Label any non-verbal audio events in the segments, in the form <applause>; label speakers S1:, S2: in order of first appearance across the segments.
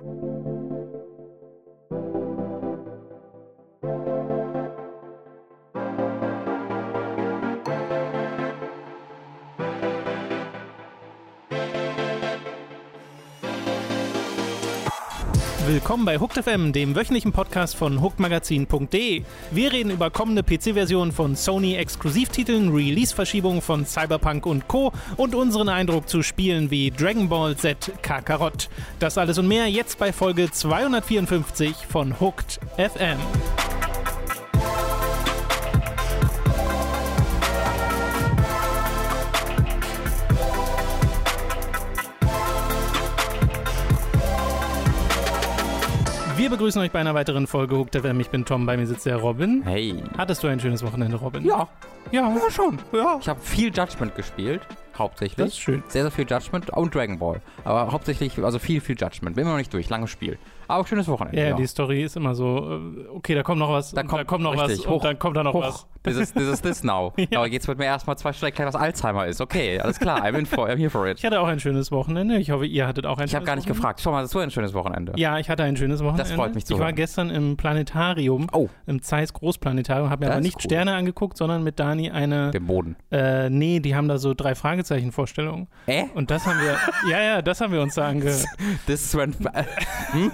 S1: Thank you Willkommen bei Hooked FM, dem wöchentlichen Podcast von hookedmagazin.de. Wir reden über kommende PC-Versionen von Sony-Exklusivtiteln, Release-Verschiebungen von Cyberpunk und Co. und unseren Eindruck zu Spielen wie Dragon Ball Z Kakarott. Das alles und mehr jetzt bei Folge 254 von Hooked FM. Wir begrüßen euch bei einer weiteren Folge Hooked FM. Ich bin Tom, bei mir sitzt der Robin.
S2: Hey.
S1: Hattest du ein schönes Wochenende, Robin?
S2: Ja,
S1: Ja,
S2: ja schon.
S1: ja.
S2: Ich habe viel Judgment gespielt, hauptsächlich.
S1: Das ist schön.
S2: Sehr, sehr viel Judgment und Dragon Ball. Aber hauptsächlich, also viel, viel Judgment. Bin immer noch nicht durch, langes Spiel. Aber schönes Wochenende.
S1: Ja, die Story ist immer so, äh, okay, da kommt noch was,
S2: Da
S1: und
S2: kommt-
S1: da kommt noch
S2: richtig,
S1: was und
S2: hoch,
S1: dann kommt da noch
S2: Hoch.
S1: was. <laughs>
S2: This is, this is this now. <laughs>
S1: Ja.
S2: Aber jetzt wird mir erstmal zwei Stunden erklären, was Alzheimer ist. Okay, alles klar. I'm, in for, I'm here for it.
S1: Ich hatte auch ein schönes Wochenende. Ich hoffe, ihr hattet auch ein
S2: Ich habe
S1: schönes
S2: gar nicht
S1: Wochenende.
S2: gefragt. Schau mal, hast du ein schönes Wochenende?
S1: Ja, ich hatte ein schönes Wochenende.
S2: freut mich zu
S1: Ich war
S2: hören.
S1: gestern im Planetarium,
S2: Oh,
S1: im Zeiss Großplanetarium, habe mir
S2: Das
S1: aber nicht
S2: cool.
S1: Sterne angeguckt, sondern mit Dani eine,
S2: den Boden.
S1: äh, nee, die haben da so drei Fragezeichen-Vorstellungen.
S2: Äh?
S1: Und das haben wir, <laughs> ja, ja, das haben wir uns da ange...
S2: Das ist when, hm?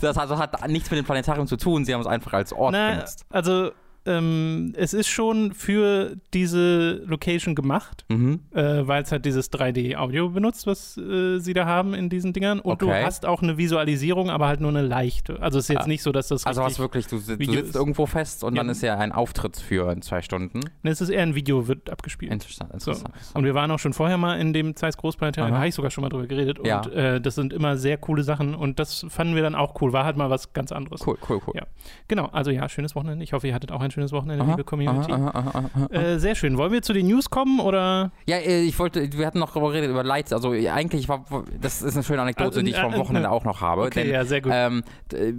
S2: Das also hat nichts mit dem Planetarium zu tun. Sie haben es einfach als Ort
S1: Na,
S2: benutzt.
S1: also, ähm, es ist schon für diese Location gemacht.
S2: Mhm.
S1: äh, weil es halt dieses 3D-Audio benutzt, was äh, sie da haben in diesen Dingern. Und du
S2: Okay.
S1: hast auch eine Visualisierung, aber halt nur eine leichte. Also es ist jetzt
S2: Ah.
S1: nicht so, dass das
S2: Also was wirklich, du, du sitzt
S1: ist.
S2: irgendwo fest und
S1: Ja.
S2: dann ist ja ein Auftritt für in zwei Stunden.
S1: Ne, es ist eher ein Video, wird abgespielt.
S2: Interessant,
S1: So.
S2: interessant.
S1: Und wir waren auch schon vorher mal in dem Zeiss Großplanetarium, da habe ich sogar schon mal drüber geredet.
S2: Ja.
S1: Und äh, das sind immer sehr coole Sachen und das fanden wir dann auch cool. War halt mal was ganz anderes.
S2: Cool, cool, cool.
S1: Ja. Genau, also ja, schönes Wochenende. Ich hoffe, ihr hattet auch ein schönes Wochenende,
S2: Aha,
S1: liebe Community.
S2: aha, aha.
S1: Äh, sehr schön. Wollen wir zu den News kommen oder?
S2: Ja, äh, ich wollte, wir hatten noch darüber geredet, über Lights. Also äh, eigentlich war, das ist eine schöne Anekdote,
S1: Also,
S2: die ich vom
S1: äh,
S2: Wochenende
S1: äh,
S2: auch noch habe.
S1: Okay,
S2: denn,
S1: ja, sehr gut.
S2: Ähm,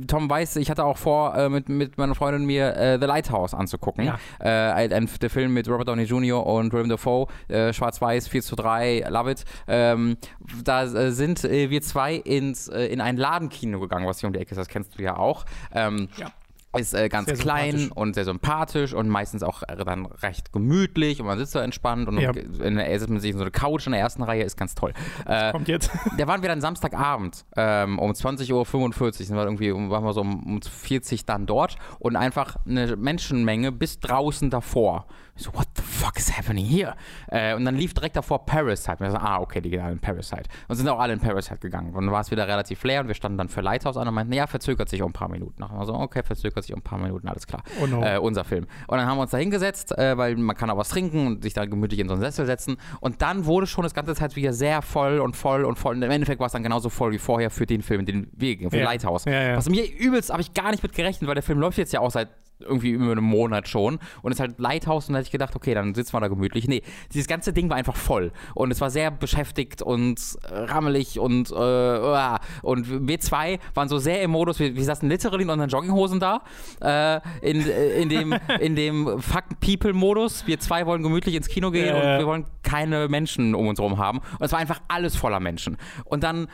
S2: Tom weiß, ich hatte auch vor, äh, mit, mit meiner Freundin mir äh, The Lighthouse anzugucken.
S1: Ja.
S2: Äh, ein, der Film mit Robert Downey Jr. und Willem Dafoe, äh, Schwarz-Weiß, 4 zu 3, Love it. Ähm, da äh, sind äh, wir zwei ins, äh, in ein Ladenkino gegangen, was hier um die Ecke ist, das kennst du ja auch. Ähm,
S1: Ja.
S2: Ist äh, ganz
S1: Sehr
S2: klein und sehr sympathisch und meistens auch äh, dann recht gemütlich und man sitzt da entspannt und
S1: Ja.
S2: in der, sitzt man sich in so eine Couch in der ersten Reihe, ist ganz toll. Äh,
S1: Kommt jetzt. <laughs>
S2: da waren wir dann Samstagabend um um 20.45 Uhr, sind wir irgendwie, waren wir so um, um 40 dann dort und einfach eine Menschenmenge bis draußen davor. Ich so, what the fuck is happening here? Äh, und dann lief direkt davor Parasite. Wir so, ah, okay, die gehen alle in Parasite. Und sind auch alle in Parasite gegangen. Und dann war es wieder relativ leer und wir standen dann für Lighthouse an und meinten, ja, verzögert sich um ein paar Minuten. Nachher so, okay, verzögert sich um ein paar Minuten, alles klar.
S1: Oh no.
S2: Äh, unser Film. Und dann haben wir uns da hingesetzt, äh, weil man kann auch was trinken und sich da gemütlich in so einen Sessel setzen. Und dann wurde schon das ganze Zeit wieder sehr voll und voll und voll. Und im Endeffekt war es dann genauso voll wie vorher für den Film, den wir gingen, für
S1: Ja.
S2: Lighthouse.
S1: Ja, ja.
S2: Was mir übelst, habe ich gar nicht mit gerechnet, weil der Film läuft jetzt ja auch seit irgendwie über einem Monat schon. Und ist halt Lighthouse und da hätte ich gedacht, okay, dann sitzen wir da gemütlich. Nee, dieses ganze Ding war einfach voll. Und es war sehr beschäftigt und äh, rammelig und äh, und wir zwei waren so sehr im Modus, wir, wir saßen literally in unseren Jogginghosen da, äh, in, äh, in dem, <laughs> in dem Fuck People Modus. Wir zwei wollen gemütlich ins Kino gehen
S1: Ja,
S2: und wir wollen keine Menschen um uns herum haben. Und es war einfach alles voller Menschen. Und dann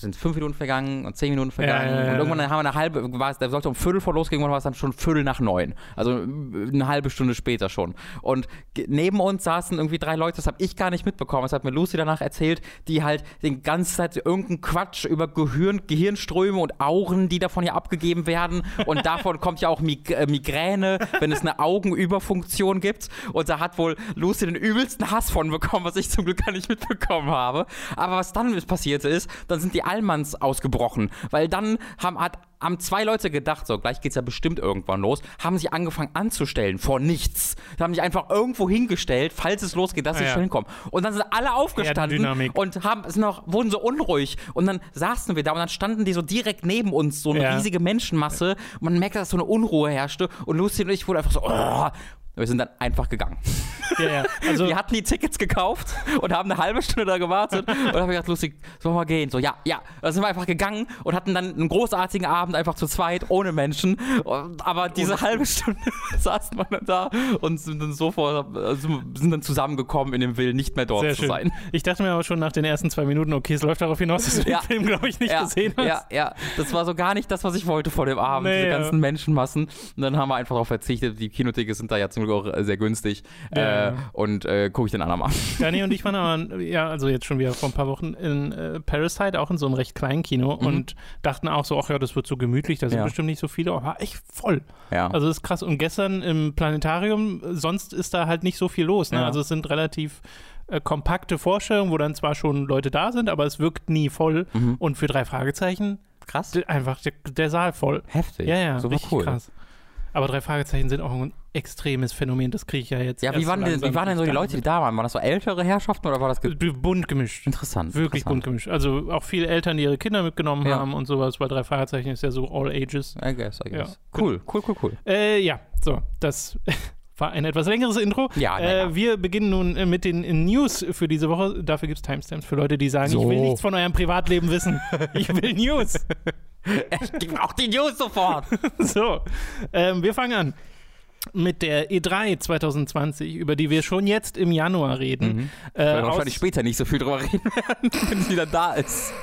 S2: sind fünf Minuten vergangen und zehn Minuten vergangen.
S1: Ja, ja, ja,
S2: und irgendwann haben wir eine halbe, war es, der sollte um Viertel vor losgehen, irgendwann war es dann schon Viertel nach neun. Also eine halbe Stunde später schon. Und neben uns saßen irgendwie drei Leute, das habe ich gar nicht mitbekommen. Das hat mir Lucy danach erzählt, die halt den ganzen Zeit irgendeinen Quatsch über Gehirn, Gehirnströme und Augen, die davon ja abgegeben werden. Und davon kommt ja auch äh, Migräne, wenn es eine Augenüberfunktion gibt. Und da hat wohl Lucy den übelsten Hass von bekommen, was ich zum Glück gar nicht mitbekommen habe. Aber was dann passierte ist, dann sind die Allmanns ausgebrochen, weil dann haben, hat, haben zwei Leute gedacht, so gleich geht's ja bestimmt irgendwann los, haben sich angefangen anzustellen vor nichts. Da haben sich einfach irgendwo hingestellt, falls es losgeht, dass
S1: Ah,
S2: sie
S1: ja.
S2: schnell kommen. Und dann sind alle aufgestanden und haben, sind noch, wurden so unruhig. Und dann saßen wir da und dann standen die so direkt neben uns, so eine
S1: Ja.
S2: riesige Menschenmasse. Und man merkte, dass so eine Unruhe herrschte. Und Lucy und ich wurden einfach so, oh, Wir sind dann einfach gegangen. <laughs>
S1: Ja, ja. Also,
S2: Wir hatten die Tickets gekauft und haben eine halbe Stunde da gewartet und haben gedacht, lustig, sollen wir mal gehen? So, ja, ja. Dann sind wir einfach gegangen und hatten dann einen großartigen Abend einfach zu zweit, ohne Menschen. Aber diese halbe Stunde <laughs> saßen wir dann da und sind dann sofort, also sind dann zusammengekommen in dem Willen, nicht mehr dort
S1: sehr
S2: zu
S1: schön.
S2: sein.
S1: Ich dachte mir aber schon nach den ersten zwei Minuten, okay, es läuft darauf hinaus, dass du
S2: Ja.
S1: den Film, glaube ich, nicht
S2: ja,
S1: gesehen hast.
S2: Ja, ja, das war so gar nicht das, was ich wollte vor dem Abend,
S1: Nee,
S2: diese ganzen Menschenmassen. Und dann haben wir einfach darauf verzichtet. Die Kinotickets sind da ja zum Glück auch äh, sehr günstig.
S1: Ja,
S2: äh,
S1: ja.
S2: Und äh, gucke ich den anderen mal. <laughs>
S1: Dani und ich waren aber, ja, also jetzt schon wieder vor ein paar Wochen in äh, Parasite, auch in so einem recht kleinen Kino
S2: Mhm.
S1: und dachten auch so, ach ja, das wird so gemütlich, da sind
S2: Ja.
S1: bestimmt nicht so viele, aber war echt voll.
S2: Ja.
S1: Also das ist krass. Und gestern im Planetarium, sonst ist da halt nicht so viel los. Ne?
S2: Ja.
S1: Also es sind relativ äh, kompakte Vorstellungen, wo dann zwar schon Leute da sind, aber es wirkt nie voll.
S2: Mhm.
S1: Und für drei Fragezeichen
S2: krass.
S1: einfach der, der Saal voll.
S2: Heftig.
S1: Ja, ja,
S2: Super
S1: richtig
S2: cool.
S1: krass. Aber drei Fragezeichen sind auch ein extremes Phänomen, das kriege ich ja jetzt.
S2: Ja, wie waren,
S1: so
S2: denn,
S1: langsam
S2: wie waren denn so die Leute, die da waren? Waren das so ältere Herrschaften oder war das ge
S1: mit. bunt gemischt.
S2: interessant?
S1: Wirklich bunt
S2: interessant.
S1: gemischt. Also auch viele Eltern, die ihre Kinder mitgenommen
S2: Ja.
S1: haben und sowas. Bei drei Fragezeichen ist ja so all ages.
S2: I guess, I guess.
S1: Ja.
S2: Cool, cool, cool, cool.
S1: Äh, ja, so, das <laughs> war ein etwas längeres Intro.
S2: Ja, ja.
S1: äh, wir beginnen nun äh, mit den äh, News für diese Woche. Dafür gibt es Timestamps für Leute, die sagen,
S2: So.
S1: ich will nichts von eurem Privatleben wissen. <laughs> ich will News.
S2: Gib auch die News sofort. <laughs>
S1: so, ähm, wir fangen an mit der E3 2020, über die wir schon jetzt im Januar reden.
S2: Mhm.
S1: Äh,
S2: Wir werden
S1: aus-
S2: wahrscheinlich später nicht so viel drüber reden werden, <laughs> wenn es wieder da ist. <laughs>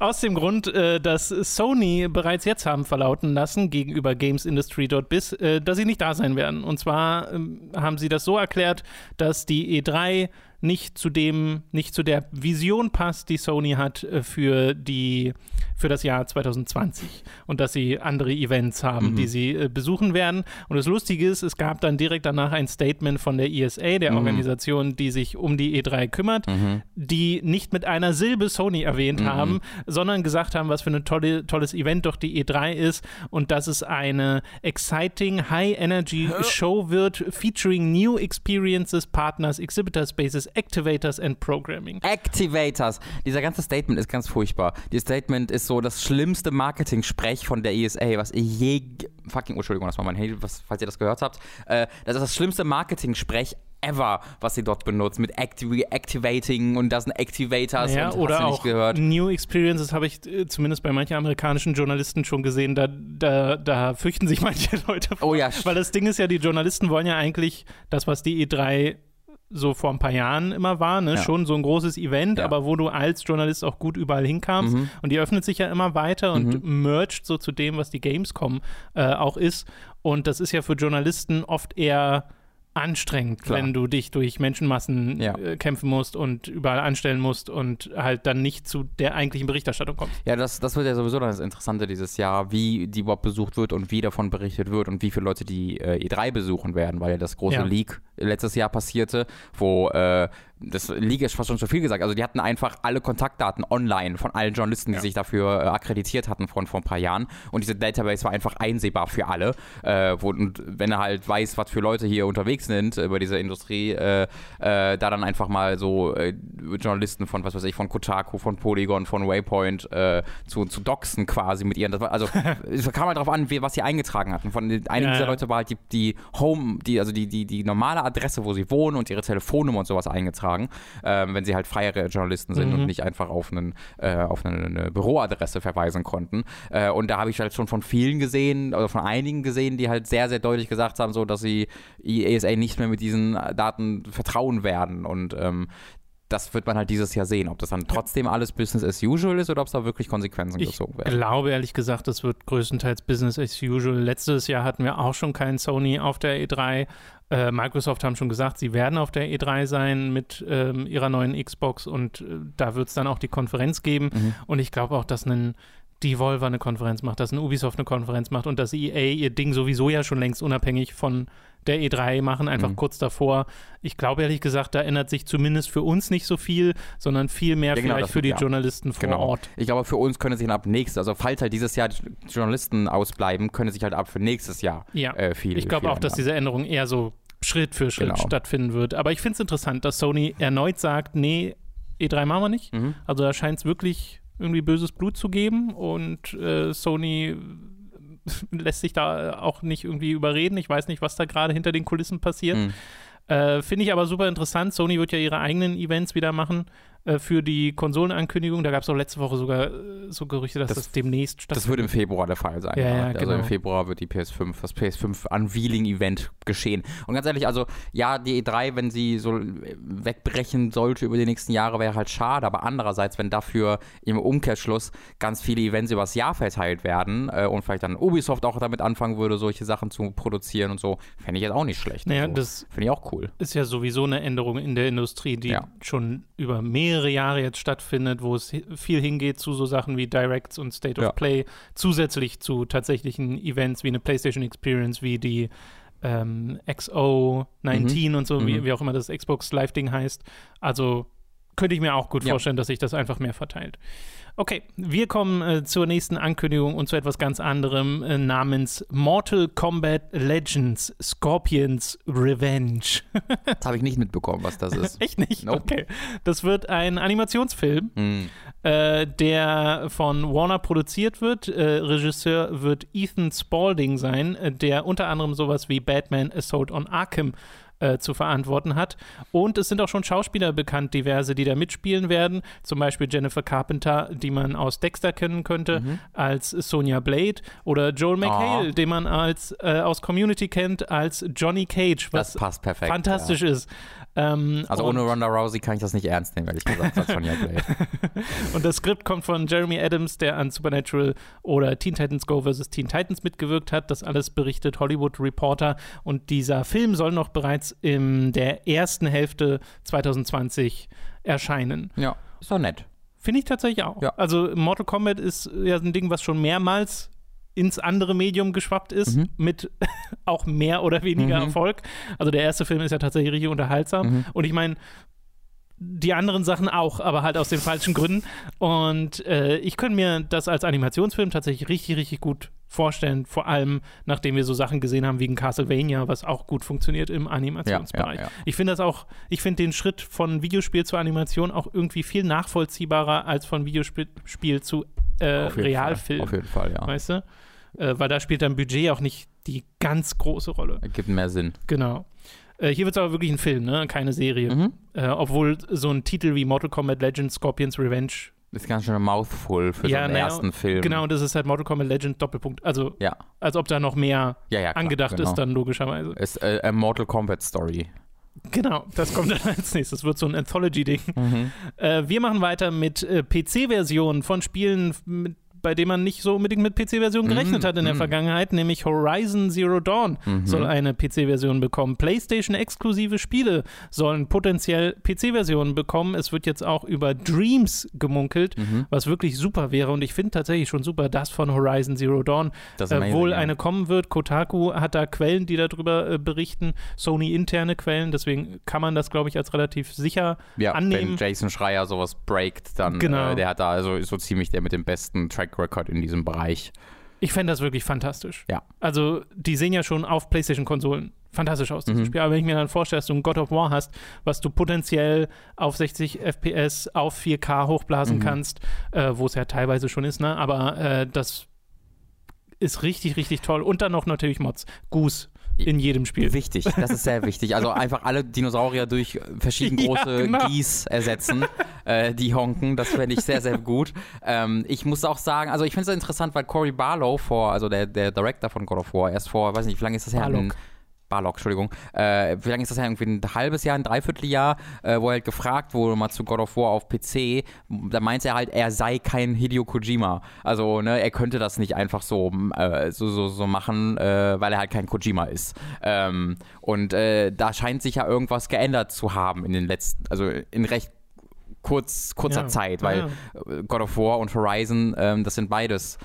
S1: Aus dem Grund, äh, dass Sony bereits jetzt haben verlauten lassen gegenüber GamesIndustry.biz, äh, dass sie nicht da sein werden. Und zwar ähm, haben sie das so erklärt, dass die E3 nicht zu dem, nicht zu der Vision passt, die Sony hat äh, für die für das Jahr 2020 und dass sie andere Events haben,
S2: Mhm.
S1: die sie äh, besuchen werden. Und das Lustige ist, es gab dann direkt danach ein Statement von der ESA, der
S2: Mhm.
S1: Organisation, die sich um die E3 kümmert, die nicht mit einer Silbe Sony erwähnt
S2: Mhm.
S1: haben, sondern gesagt haben, was für ein tolle, tolles Event doch die E3 ist und dass es eine exciting, high-energy Show wird, featuring new experiences, partners, exhibitor spaces, activators and programming.
S2: Activators. Dieser ganze Statement ist ganz furchtbar. Dieses Statement ist so das schlimmste Marketing-Sprech von der ESA, was ich je. Fucking, oh, Entschuldigung, das war mein Handy, was, falls ihr das gehört habt. Äh, das ist das schlimmste Marketing-Sprech ever, was sie dort benutzt. Mit Acti Activating und das sind Activators
S1: Ja,
S2: und hast
S1: oder
S2: du nicht
S1: auch
S2: gehört.
S1: New Experiences habe ich äh, zumindest bei manchen amerikanischen Journalisten schon gesehen. Da, da, da fürchten sich <laughs> manche Leute vor.
S2: Oh ja,
S1: Weil das Ding ist ja, die Journalisten wollen ja eigentlich das, was die E3 so vor ein paar Jahren immer war, ne?
S2: Ja.
S1: schon so ein großes Event,
S2: Ja.
S1: aber wo du als Journalist auch gut überall hinkamst.
S2: Mhm.
S1: Und die öffnet sich ja immer weiter und mergt so zu dem, was die Gamescom äh, auch ist. Und das ist ja für Journalisten oft eher anstrengend,
S2: Klar.
S1: wenn du dich durch Menschenmassen
S2: Ja.
S1: äh, kämpfen musst und überall anstellen musst und halt dann nicht zu der eigentlichen Berichterstattung kommst.
S2: Ja, das, das wird ja sowieso dann das Interessante dieses Jahr, wie die überhaupt besucht wird und wie davon berichtet wird und wie viele Leute die äh, E3 besuchen werden, weil ja das große
S1: Ja.
S2: Leak letztes Jahr passierte, wo äh, das Leak ist fast schon zu viel gesagt. Also die hatten einfach alle Kontaktdaten online von allen Journalisten, die
S1: Ja.
S2: sich dafür äh, akkreditiert hatten von vor ein paar Jahren. Und diese Database war einfach einsehbar für alle. Äh, wo, und wenn er halt weiß, was für Leute hier unterwegs sind über diese Industrie, äh, äh, da dann einfach mal so äh, Journalisten von, was weiß ich, von Kotaku, von Polygon, von Waypoint äh, zu, zu doxen quasi mit ihren. War, also <laughs> es kam halt darauf an, wie, was sie eingetragen hatten. Von den, einigen
S1: Ja,
S2: dieser
S1: ja.
S2: Leute war halt die, die Home, die, also die, die, die normale Adresse, wo sie wohnen und ihre Telefonnummer und sowas eingetragen, ähm, wenn sie halt freiere Journalisten sind
S1: Mhm.
S2: und nicht einfach auf, einen, äh, auf eine, eine Büroadresse verweisen konnten. Äh, und da habe ich halt schon von vielen gesehen, oder von einigen gesehen, die halt sehr, sehr deutlich gesagt haben, so dass sie ESA nicht mehr mit diesen Daten vertrauen werden. Und ähm, das wird man halt dieses Jahr sehen, ob das dann trotzdem alles Business as usual ist oder ob es da wirklich Konsequenzen
S1: Ich
S2: gezogen werden.
S1: glaube ehrlich gesagt, das wird größtenteils Business as usual. Letztes Jahr hatten wir auch schon keinen Sony auf der E3. Äh, Microsoft haben schon gesagt, sie werden auf der E3 sein mit ähm, ihrer neuen Xbox und äh, da wird es dann auch die Konferenz geben.
S2: Mhm.
S1: Und ich glaube auch, dass ein Devolver eine Konferenz macht, dass ein Ubisoft eine Konferenz macht und dass EA ihr Ding sowieso ja schon längst unabhängig von der E3 machen, einfach
S2: Mhm.
S1: kurz davor. Ich glaube ehrlich gesagt, da ändert sich zumindest für uns nicht so viel, sondern viel mehr
S2: Ja, genau,
S1: vielleicht für die
S2: ja.
S1: Journalisten vor
S2: Genau.
S1: Ort.
S2: Ich glaube, für uns können sich dann ab nächstes, also falls halt dieses Jahr die Journalisten ausbleiben, können sich halt ab für nächstes Jahr
S1: Ja.
S2: äh, viel
S1: Ich glaube auch, dass
S2: ändern.
S1: diese Änderung eher so Schritt für Schritt
S2: Genau.
S1: stattfinden wird. Aber ich finde es interessant, dass Sony erneut sagt, nee, E3 machen wir nicht.
S2: Mhm.
S1: Also da scheint es wirklich irgendwie böses Blut zu geben und äh, Sony <laughs> lässt sich da auch nicht irgendwie überreden. Ich weiß nicht, was da gerade hinter den Kulissen passiert.
S2: Mhm.
S1: Äh, Finde ich aber super interessant. Sony wird ja ihre eigenen Events wieder machen äh, für die Konsolenankündigung. Da gab es auch letzte Woche sogar äh, so Gerüchte, dass das,
S2: Das-
S1: demnächst stattfindet.
S2: Das wird im Februar der Fall sein.
S1: Ja, ja,
S2: Also
S1: genau.
S2: im Februar wird die PS5, das PS5 Unveiling-Event geschehen. Und ganz ehrlich, also ja, die E3, wenn sie so äh, wegbrechen sollte über die nächsten Jahre, wäre halt schade. Aber andererseits, wenn dafür im Umkehrschluss ganz viele Events übers Jahr verteilt werden äh, und vielleicht dann Ubisoft auch damit anfangen würde, solche Sachen zu produzieren und so, fände ich jetzt auch nicht schlecht.
S1: Naja,
S2: also,
S1: das
S2: Finde ich auch cool.
S1: ist ja sowieso eine Änderung in der Industrie, die
S2: Ja.
S1: schon über mehrere Jahre jetzt stattfindet, wo es viel hingeht zu so Sachen wie Directs und State of
S2: Ja.
S1: Play, zusätzlich zu tatsächlichen Events wie eine PlayStation Experience, wie die ähm, XO19 und so, wie,
S2: Mhm.
S1: wie auch immer das Xbox Live-Ding heißt. Also könnte ich mir auch gut
S2: Ja.
S1: vorstellen, dass sich das einfach mehr verteilt. Okay, wir kommen äh, zur nächsten Ankündigung und zu etwas ganz anderem äh, namens Mortal Kombat Legends Scorpions Revenge.
S2: Das habe ich nicht mitbekommen, was das ist. <laughs>
S1: Echt nicht?
S2: Nope.
S1: Okay. Das wird ein Animationsfilm,
S2: Hm.
S1: äh, der von Warner produziert wird. Äh, Regisseur wird Ethan Spalding sein, äh, der unter anderem sowas wie Batman Assault on Arkham äh, zu verantworten hat. Und es sind auch schon Schauspieler bekannt, diverse, die da mitspielen werden. Zum Beispiel Jennifer Carpenter, die man aus Dexter kennen könnte, als Sonja Blade. Oder Joel McHale,
S2: Ah.
S1: den man als, äh, aus Community kennt, als Johnny Cage, was
S2: Das passt perfekt.
S1: fantastisch ist. Ähm.
S2: Also ohne Ronda Rousey kann ich das nicht ernst nehmen, ehrlich gesagt, sagt Sonja Blade. <laughs>
S1: Und das Skript kommt von Jeremy Adams, der an Supernatural oder Teen Titans Go vs. Teen Titans mitgewirkt hat. Das alles berichtet Hollywood Reporter. Und dieser Film soll noch bereits in der ersten Hälfte 2020 erscheinen.
S2: Ja, ist doch nett.
S1: Finde ich tatsächlich auch.
S2: Ja.
S1: Also Mortal Kombat ist ja ein Ding, was schon mehrmals ins andere Medium geschwappt ist,
S2: Mhm.
S1: mit <laughs> auch mehr oder weniger
S2: Mhm.
S1: Erfolg. Also der erste Film ist ja tatsächlich richtig unterhaltsam.
S2: Mhm.
S1: Und ich meine, die anderen Sachen auch, aber halt aus den falschen Gründen. Und äh, ich könnte mir das als Animationsfilm tatsächlich richtig, richtig gut vorstellen. Vor allem, nachdem wir so Sachen gesehen haben wie ein Castlevania, was auch gut funktioniert im Animationsbereich.
S2: Ja, ja, ja.
S1: Ich finde das auch, ich finde den Schritt von Videospiel zur Animation auch irgendwie viel nachvollziehbarer als von Videospiel Spiel zu äh, Realfilm.
S2: Auf jeden Fall, ja.
S1: Weißt du? Äh, weil da spielt dann Budget auch nicht die ganz große Rolle.
S2: Gibt mehr Sinn.
S1: Genau. Äh, hier wird es aber wirklich ein Film, ne? keine Serie.
S2: Mhm.
S1: Äh, obwohl so ein Titel wie Mortal Kombat Legends Scorpions Revenge,
S2: Das ist ganz schön ein Mouthful für
S1: Ja,
S2: so einen
S1: naja,
S2: ersten Film.
S1: genau, das ist halt Mortal Kombat Legends Doppelpunkt. Also,
S2: Ja,
S1: als ob da noch mehr
S2: ja, ja. Klar,
S1: angedacht
S2: genau.
S1: ist, dann logischerweise.
S2: Ist äh, a Mortal Kombat Story.
S1: Genau, das kommt dann <laughs> als nächstes. Das wird so ein Anthology-Ding.
S2: Mhm.
S1: Äh, wir machen weiter mit äh, PC-Versionen von Spielen, mit, bei denen man nicht so unbedingt mit PC-Versionen gerechnet
S2: Mhm,
S1: hat in der
S2: mhm.
S1: Vergangenheit, nämlich Horizon Zero Dawn
S2: Mhm.
S1: soll eine PC-Version bekommen. PlayStation-exklusive Spiele sollen potenziell PC-Versionen bekommen. Es wird jetzt auch über Dreams gemunkelt,
S2: Mhm.
S1: was wirklich super wäre. Und ich finde tatsächlich schon super, das von Horizon Zero Dawn äh, wohl eine kommen wird. Kotaku hat da Quellen, die darüber äh, berichten, Sony interne Quellen, deswegen kann man das, glaube ich, als relativ sicher
S2: ja,
S1: annehmen.
S2: Wenn Jason Schreier sowas breakt, dann
S1: Genau.
S2: äh, der hat da also so ziemlich der mit dem besten Track Record in diesem Bereich.
S1: Ich fände das wirklich fantastisch.
S2: Ja.
S1: Also, die sehen ja schon auf PlayStation-Konsolen fantastisch aus, dieses
S2: Mhm.
S1: Spiel. Aber wenn ich mir dann vorstelle, dass du ein God of War hast, was du potenziell auf 60 FPS, auf 4K hochblasen
S2: Mhm.
S1: kannst, äh, wo es ja teilweise schon ist, ne? Aber äh, das ist richtig, richtig toll. Und dann noch natürlich Mods. Goose in jedem Spiel.
S2: Wichtig, das ist sehr wichtig. Also einfach alle Dinosaurier durch verschieden <laughs>
S1: Ja,
S2: große
S1: genau.
S2: Gies ersetzen, äh, die honken. Das fände ich sehr, sehr gut. Ähm, ich muss auch sagen, also ich finde es interessant, weil Cory Barlow vor, also der, der Director von God of War, erst vor, weiß nicht, wie lange ist das her?
S1: Barlog.
S2: Barlock, Entschuldigung. Äh, wie lange ist das her? Irgendwie ein halbes Jahr, ein Dreivierteljahr, äh, wo er halt gefragt wurde mal zu God of War auf PC. Da meinte er halt, er sei kein Hideo Kojima. Also, ne, er könnte das nicht einfach so, äh, so, so, so machen, äh, weil er halt kein Kojima ist. Ähm, und äh, da scheint sich ja irgendwas geändert zu haben in den letzten, also in recht kurz, kurzer
S1: Ja.
S2: Zeit, weil
S1: ja.
S2: God of War und Horizon, ähm, das sind beides.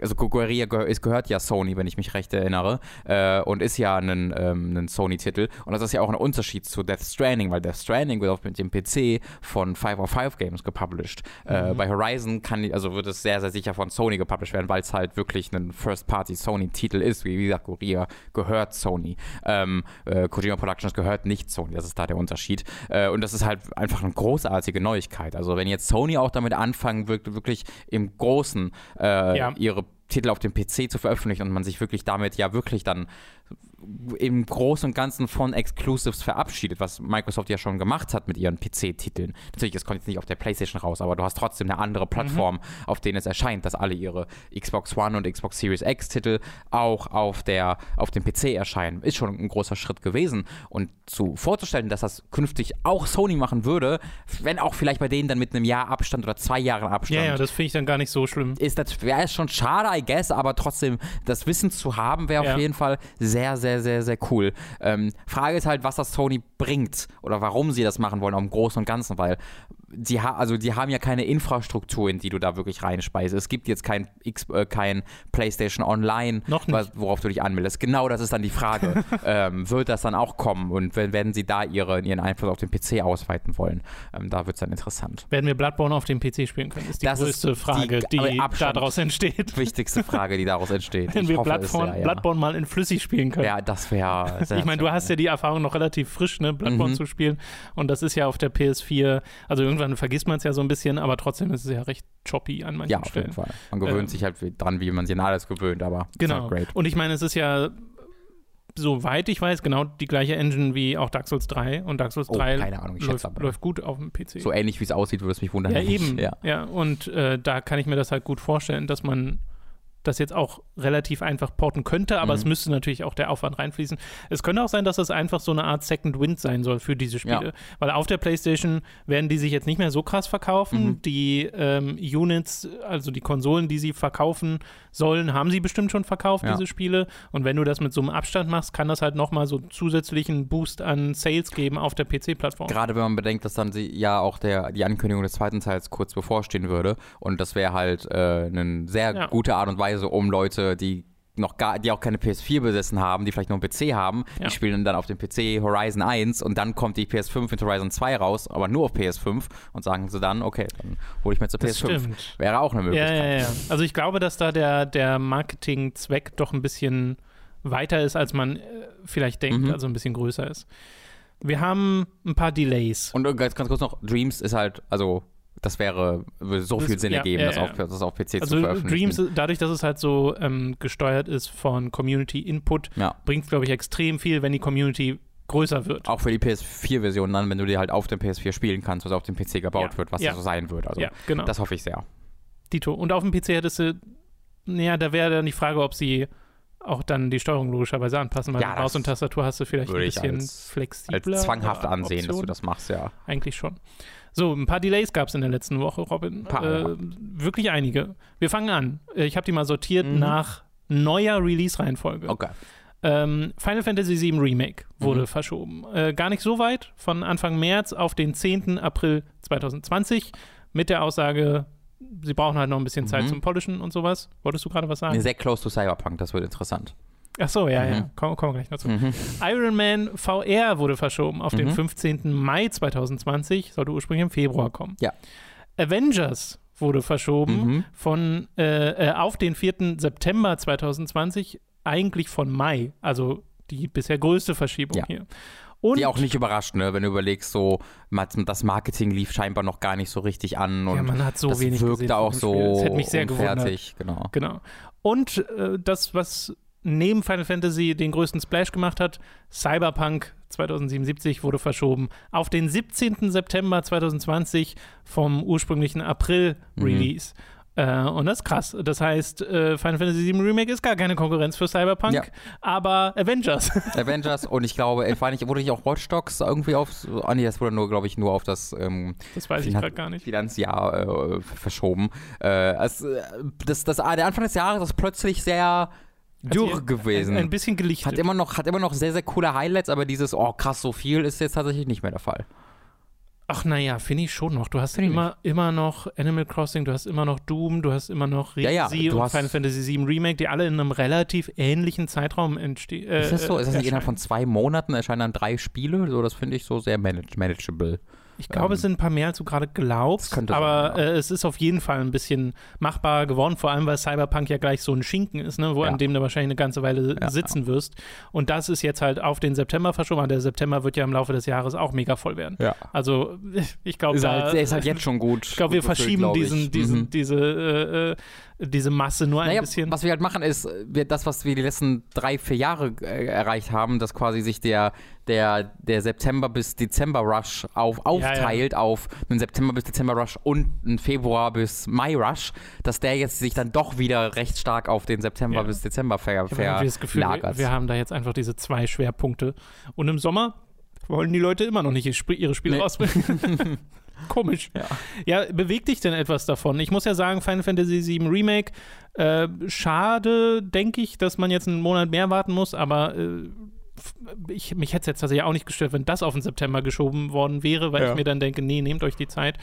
S2: Also Guerilla es gehört ja Sony, wenn ich mich recht erinnere, äh, und ist ja ein, ähm, ein Sony-Titel. Und das ist ja auch ein Unterschied zu Death Stranding, weil Death Stranding wird auch mit dem PC von 505 Games gepublished. Äh, bei Horizon kann, also wird es sehr, sehr sicher von Sony gepublished werden, weil es halt wirklich ein First-Party-Sony-Titel ist. Wie, wie gesagt, Guerilla gehört Sony. Ähm, äh, Kojima Productions gehört nicht Sony, das ist da der Unterschied. Äh, und das ist halt einfach eine großartige Neuigkeit. Also wenn jetzt Sony auch damit anfangen wird, wirklich im Großen äh, ihre Titel auf dem PC zu veröffentlichen und man sich wirklich damit ja wirklich dann im Großen und Ganzen von Exclusives verabschiedet, was Microsoft ja schon gemacht hat mit ihren PC-Titeln. Natürlich, es kommt jetzt nicht auf der PlayStation raus, aber du hast trotzdem eine andere Plattform, mhm. auf denen es erscheint, dass alle ihre Xbox One und Xbox Series X-Titel auch auf, der, auf dem PC erscheinen. Ist schon ein großer Schritt gewesen. Und zu vorzustellen, dass das künftig auch Sony machen würde, wenn auch vielleicht bei denen dann mit einem Jahr Abstand oder zwei Jahren Abstand.
S1: Ja, ja, das finde ich dann gar nicht so schlimm.
S2: Ist das wäre schon schade, I guess, aber trotzdem das Wissen zu haben, wäre ja. auf jeden Fall sehr, sehr, sehr, sehr cool. Ähm, Frage ist halt, was das Sony bringt oder warum sie das machen wollen, auch im Großen und Ganzen, weil die, also die haben ja keine Infrastruktur, in die du da wirklich reinspeist. Es gibt jetzt kein, X äh, kein PlayStation Online, worauf du dich anmeldest. Genau das ist dann die Frage. <laughs> ähm, wird das dann auch kommen und werden sie da ihre, ihren Einfluss auf den PC ausweiten wollen? Ähm, da wird es dann interessant.
S1: Werden wir Bloodborne auf dem PC spielen können? Ist die das größte ist Frage, die, die daraus entsteht.
S2: Wichtigste Frage, die daraus entsteht.
S1: Wenn ich wir hoffe, Bloodborne, sehr, ja. Bloodborne, mal in flüssig spielen können.
S2: Ja, das wäre. <laughs>
S1: Ich meine, du hast ja die Erfahrung noch relativ frisch, ne, Bloodborne mhm. zu spielen. Und das ist ja auf der PS4, also irgendwann irgendwann vergisst man es ja so ein bisschen, aber trotzdem ist es ja recht choppy an manchen ja, auf Stellen.
S2: Jeden Fall. Man gewöhnt ähm, sich halt dran, wie man sich an alles gewöhnt, aber
S1: genau.
S2: Halt
S1: Und ich meine, es ist ja soweit ich weiß, genau die gleiche Engine wie auch Dark Souls 3 und Dark Souls 3
S2: oh, keine Ahnung, ich
S1: läuft, läuft, gut auf dem PC.
S2: So ähnlich wie es aussieht, würde es mich wundern.
S1: Ja, eben. Ja, ja und äh, da kann ich mir das halt gut vorstellen, dass man das jetzt auch relativ einfach porten könnte, aber mhm. es müsste natürlich auch der Aufwand reinfließen. Es könnte auch sein, dass das einfach so eine Art Second Wind sein soll für diese Spiele, ja. weil auf der PlayStation werden die sich jetzt nicht mehr so krass verkaufen. Mhm. Die ähm, Units, also die Konsolen, die sie verkaufen sollen, haben sie bestimmt schon verkauft, ja. diese Spiele. Und wenn du das mit so einem Abstand machst, kann das halt nochmal so zusätzlichen Boost an Sales geben auf der PC-Plattform.
S2: Gerade wenn man bedenkt, dass dann sie ja auch der, die Ankündigung des zweiten Teils kurz bevorstehen würde und das wäre halt äh, eine sehr ja. gute Art und Weise, Weise, um Leute, die noch gar, die auch keine PS4 besessen haben, die vielleicht nur einen PC haben, ja. die spielen dann auf dem PC Horizon 1 und dann kommt die PS5 mit Horizon 2 raus, aber nur auf PS5 und sagen sie dann, okay, dann hole ich mir zur PS5.
S1: Stimmt.
S2: Wäre auch eine Möglichkeit.
S1: Ja, ja, ja. Also ich glaube, dass da der, der Marketingzweck doch ein bisschen weiter ist, als man äh, vielleicht denkt, mhm. also ein bisschen größer ist. Wir haben ein paar Delays.
S2: Und ganz, ganz kurz noch, Dreams ist halt, also das wäre, würde so das, viel Sinn ja, ergeben, ja. Das, auf, das auf PC also zu veröffentlichen.
S1: Dreams, dadurch, dass es halt so ähm, gesteuert ist von Community Input, bringt es, glaube ich, extrem viel, wenn die Community größer wird.
S2: Auch für die PS4-Version dann, wenn du die halt auf dem PS4 spielen kannst, was auf dem PC gebaut wird, was ja. so sein wird. Also genau. das hoffe ich sehr.
S1: Dito. Und auf dem PC hättest du, naja, da wäre dann die Frage, ob sie auch dann die Steuerung logischerweise anpassen, weil ja, Maus und Tastatur hast du vielleicht ein bisschen als, flexibler.
S2: Als zwanghaft ansehen, Option. dass du das machst, ja.
S1: Eigentlich schon. So, ein paar Delays gab es in der letzten Woche, Robin. Paar, äh. Wirklich einige. Wir fangen an. Äh, ich habe die mal sortiert mhm. nach neuer Release-Reihenfolge.
S2: Okay.
S1: Ähm, Final Fantasy VII Remake wurde mhm. verschoben. Äh, gar nicht so weit, von Anfang März auf den 10. April 2020 mit der Aussage, sie brauchen halt noch ein bisschen Zeit mhm. zum Polischen und sowas. Wolltest du gerade was sagen?
S2: Sehr close to Cyberpunk, das wird interessant.
S1: Ach so, ja, mhm. ja. Kommen komm wir gleich dazu. Mhm. Iron Man VR wurde verschoben auf mhm. den 15. Mai 2020, sollte ursprünglich im Februar kommen.
S2: Ja.
S1: Avengers wurde verschoben mhm. von äh, äh, auf den 4. September 2020, eigentlich von Mai, also die bisher größte Verschiebung ja. hier.
S2: Und die auch nicht überrascht, ne? wenn du überlegst, so das Marketing lief scheinbar noch gar nicht so richtig an und
S1: ja, man hat so
S2: das
S1: wenig
S2: wirkte auch so
S1: das hätte mich sehr
S2: fertig, genau.
S1: genau. Und äh, das, was neben Final Fantasy den größten Splash gemacht hat. Cyberpunk 2077 wurde verschoben auf den 17. September 2020 vom ursprünglichen April-Release. Mhm. Äh, und das ist krass. Das heißt, äh, Final Fantasy VII Remake ist gar keine Konkurrenz für Cyberpunk, ja. aber Avengers. <laughs>
S2: Avengers und ich glaube, war nicht, wurde nicht auch Watch Dogs irgendwie auf. Ah, nee, das wurde nur, glaube ich, nur auf das. Ähm,
S1: das weiß ich gerade gar nicht.
S2: Finanzjahr äh, verschoben. Äh, es, das, das, der Anfang des Jahres ist plötzlich sehr dürr gewesen.
S1: Ein, ein, bisschen gelichtet.
S2: Hat immer, noch, hat immer noch sehr, sehr coole Highlights, aber dieses, oh krass, so viel ist jetzt tatsächlich nicht mehr der Fall.
S1: Ach naja, finde ich schon noch. Du hast immer, immer noch Animal Crossing, du hast immer noch Doom, du hast immer noch
S2: Resi ja, ja,
S1: und Final Fantasy VII Remake, die alle in einem relativ ähnlichen Zeitraum entstehen. Äh,
S2: ist das so? Ist das nicht innerhalb von zwei Monaten erscheinen dann drei Spiele? So, das finde ich so sehr manage manageable.
S1: Ich glaube,
S2: Ähm,
S1: es sind ein paar mehr, als du gerade glaubst. aber
S2: sein, ja.
S1: äh, es ist auf jeden Fall ein bisschen machbarer geworden, vor allem weil Cyberpunk ja gleich so ein Schinken ist, ne, wo
S2: Ja.
S1: an dem du wahrscheinlich eine ganze Weile
S2: Ja,
S1: sitzen wirst. Und das ist jetzt halt auf den September verschoben. aber Der September wird ja im Laufe des Jahres auch mega voll werden.
S2: Ja.
S1: Also ich glaube,
S2: Ist halt, der ist halt jetzt schon gut.
S1: ich glaube, wir
S2: gut
S1: verschieben
S2: glaub ich.
S1: diesen, diesen,
S2: Mhm.
S1: diese, äh, äh, diese Masse nur ein
S2: Naja,
S1: bisschen.
S2: was wir halt machen, ist wir, das, was wir die letzten drei, vier Jahre äh, erreicht haben, dass quasi sich der, der, der September bis Dezember Rush auf, aufteilt auf einen September bis Dezember Rush und einen Februar bis Mai Rush, dass der jetzt sich dann doch wieder recht stark auf den September
S1: Ja.
S2: bis Dezember ver,
S1: Ich habe irgendwie das Gefühl, wir,
S2: verlagert.
S1: wir haben da jetzt einfach diese zwei Schwerpunkte. Und im Sommer wollen die Leute immer noch nicht ihre Spiele
S2: Nee.
S1: rausbringen. <laughs> <laughs> Komisch.
S2: Ja.
S1: Ja, bewegt dich denn etwas davon? Ich muss ja sagen, Final Fantasy VII Remake, äh, schade, denke ich, dass man jetzt einen Monat mehr warten muss, aber äh, ich, mich hätte es jetzt tatsächlich auch nicht gestört, wenn das auf den September geschoben worden wäre, weil
S2: Ja.
S1: ich mir dann denke, nee, nehmt euch die Zeit.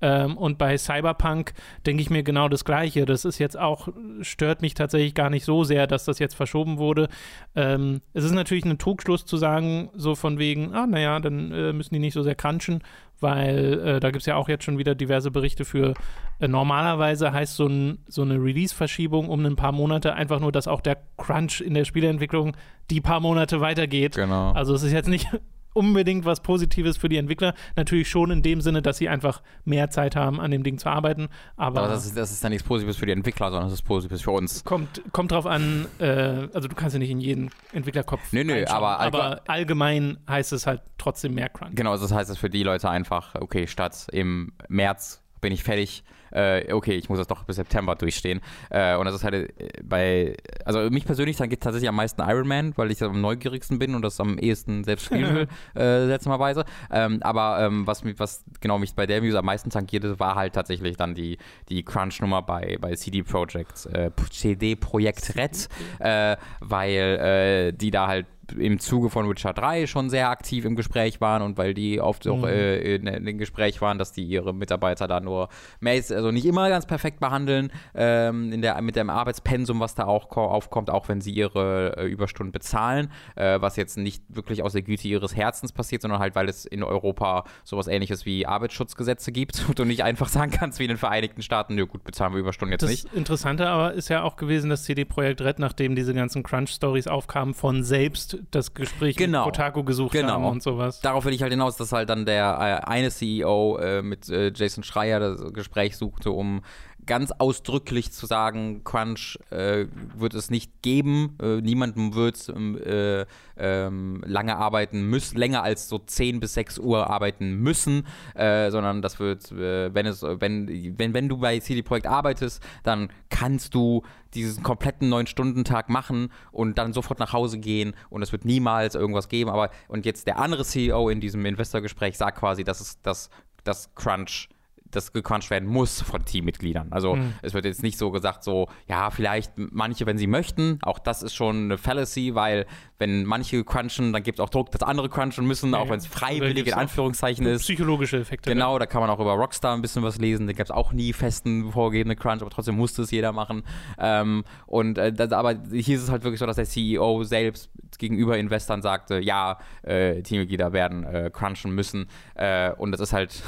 S1: Ähm, und bei Cyberpunk denke ich mir genau das Gleiche. Das ist jetzt auch, stört mich tatsächlich gar nicht so sehr, dass das jetzt verschoben wurde. Ähm, es ist natürlich ein Trugschluss zu sagen, so von wegen, ah, naja, dann äh, müssen die nicht so sehr crunchen, weil äh, da gibt es ja auch jetzt schon wieder diverse Berichte für. Äh, normalerweise heißt so, ein, so eine Release-Verschiebung um ein paar Monate einfach nur, dass auch der Crunch in der Spieleentwicklung die paar Monate weitergeht.
S2: genau.
S1: Also es ist jetzt nicht unbedingt was Positives für die Entwickler. Natürlich schon in dem Sinne, dass sie einfach mehr Zeit haben, an dem Ding zu arbeiten. Aber,
S2: aber das ist, das ist dann nichts Positives für die Entwickler, sondern das ist Positives für uns.
S1: kommt, kommt drauf an, äh, also du kannst ja nicht in jeden Entwicklerkopf
S2: Nö, nö, aber allgemein-
S1: aber allgemein heißt es halt trotzdem mehr Crunch.
S2: Genau, das heißt es für die Leute einfach, okay, statt im März bin ich fertig, äh, okay, ich muss das doch bis September durchstehen. Äh, und das ist halt äh, bei, also mich persönlich dann geht tatsächlich am meisten Iron Man, weil ich am neugierigsten bin und das am ehesten selbst spielen will, <laughs> äh, seltsamerweise. Ähm, aber ähm, was, mich, was genau mich bei der Muse am meisten tankierte, war halt tatsächlich dann die, die Crunch-Nummer bei, bei CD Projekt, äh, CD Projekt Red, äh, weil die da halt im Zuge von Witcher 3 schon sehr aktiv im Gespräch waren und weil die oft auch
S1: Mhm.
S2: äh, in, in dem Gespräch waren, dass die ihre Mitarbeiter da nur mäß- also nicht immer ganz perfekt behandeln ähm, in der, mit dem Arbeitspensum, was da auch ko- aufkommt, auch wenn sie ihre äh, Überstunden bezahlen, äh, was jetzt nicht wirklich aus der Güte ihres Herzens passiert, sondern halt, weil es in Europa sowas ähnliches wie Arbeitsschutzgesetze gibt <laughs> und du nicht einfach sagen kannst wie in den Vereinigten Staaten, nö gut, bezahlen wir Überstunden jetzt
S1: Das
S2: nicht.
S1: Interessante aber ist ja auch gewesen, dass CD Projekt Red, nachdem diese ganzen Crunch-Stories aufkamen, von selbst das Gespräch
S2: Genau.
S1: mit Kotaku gesucht
S2: Genau.
S1: haben und sowas.
S2: Darauf will ich halt hinaus, dass halt dann der äh, eine CEO äh, mit äh, Jason Schreier das Gespräch suchte, um ganz ausdrücklich zu sagen, Crunch äh, wird es nicht geben, äh, niemandem wird ähm, äh, ähm, lange arbeiten müssen, länger als so 10 bis 6 Uhr arbeiten müssen, äh, sondern das wird, äh, wenn es, wenn, wenn, wenn du bei CD Projekt arbeitest, dann kannst du diesen kompletten 9-Stunden-Tag machen und dann sofort nach Hause gehen und es wird niemals irgendwas geben. Aber und jetzt der andere CEO in diesem Investorgespräch sagt quasi, dass es das, das Crunch das gecrunched werden muss von Teammitgliedern. Also
S1: Hm.
S2: es wird jetzt nicht so gesagt, so, ja, vielleicht manche, wenn sie möchten, auch das ist schon eine Fallacy, weil wenn manche crunchen, dann gibt es auch Druck, dass andere crunchen müssen,
S1: Ja,
S2: auch wenn es freiwillig in Anführungszeichen ist.
S1: Psychologische Effekte.
S2: Genau, da kann man auch über Rockstar ein bisschen was lesen. Da gab es auch nie festen vorgegebene Crunch, aber trotzdem musste es jeder machen. Ähm, und äh, das, aber hier ist es halt wirklich so, dass der CEO selbst gegenüber Investoren sagte, ja, äh, Teammitglieder werden äh, crunchen müssen. Äh, und das ist halt.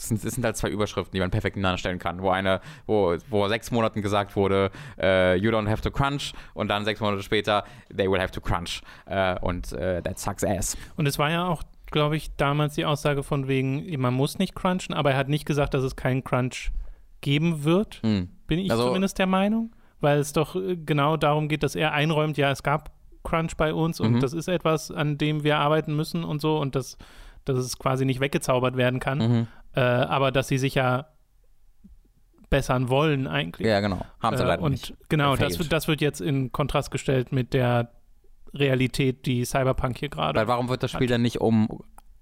S2: Das sind, das sind halt zwei Überschriften, die man perfekt nebeneinander stellen kann. Wo eine, wo, wo vor sechs Monaten gesagt wurde, äh, you don't have to crunch, und dann sechs Monate später, they will have to crunch. Äh, und äh, that sucks ass.
S1: Und es war ja auch, glaube ich, damals die Aussage von wegen, man muss nicht crunchen, aber er hat nicht gesagt, dass es keinen Crunch geben wird.
S2: Hm.
S1: Bin ich
S2: Also-
S1: zumindest der Meinung. Weil es doch genau darum geht, dass er einräumt, ja, es gab Crunch bei uns und
S2: Mhm.
S1: das ist etwas, an dem wir arbeiten müssen und so und das, dass es quasi nicht weggezaubert werden kann.
S2: Mhm.
S1: Äh, aber dass sie sich ja bessern wollen eigentlich.
S2: Ja, genau. Haben sie
S1: Äh,
S2: leider
S1: und
S2: nicht.
S1: genau, das, das wird jetzt in Kontrast gestellt mit der Realität, die Cyberpunk hier gerade.
S2: Weil warum wird das Spiel dann nicht um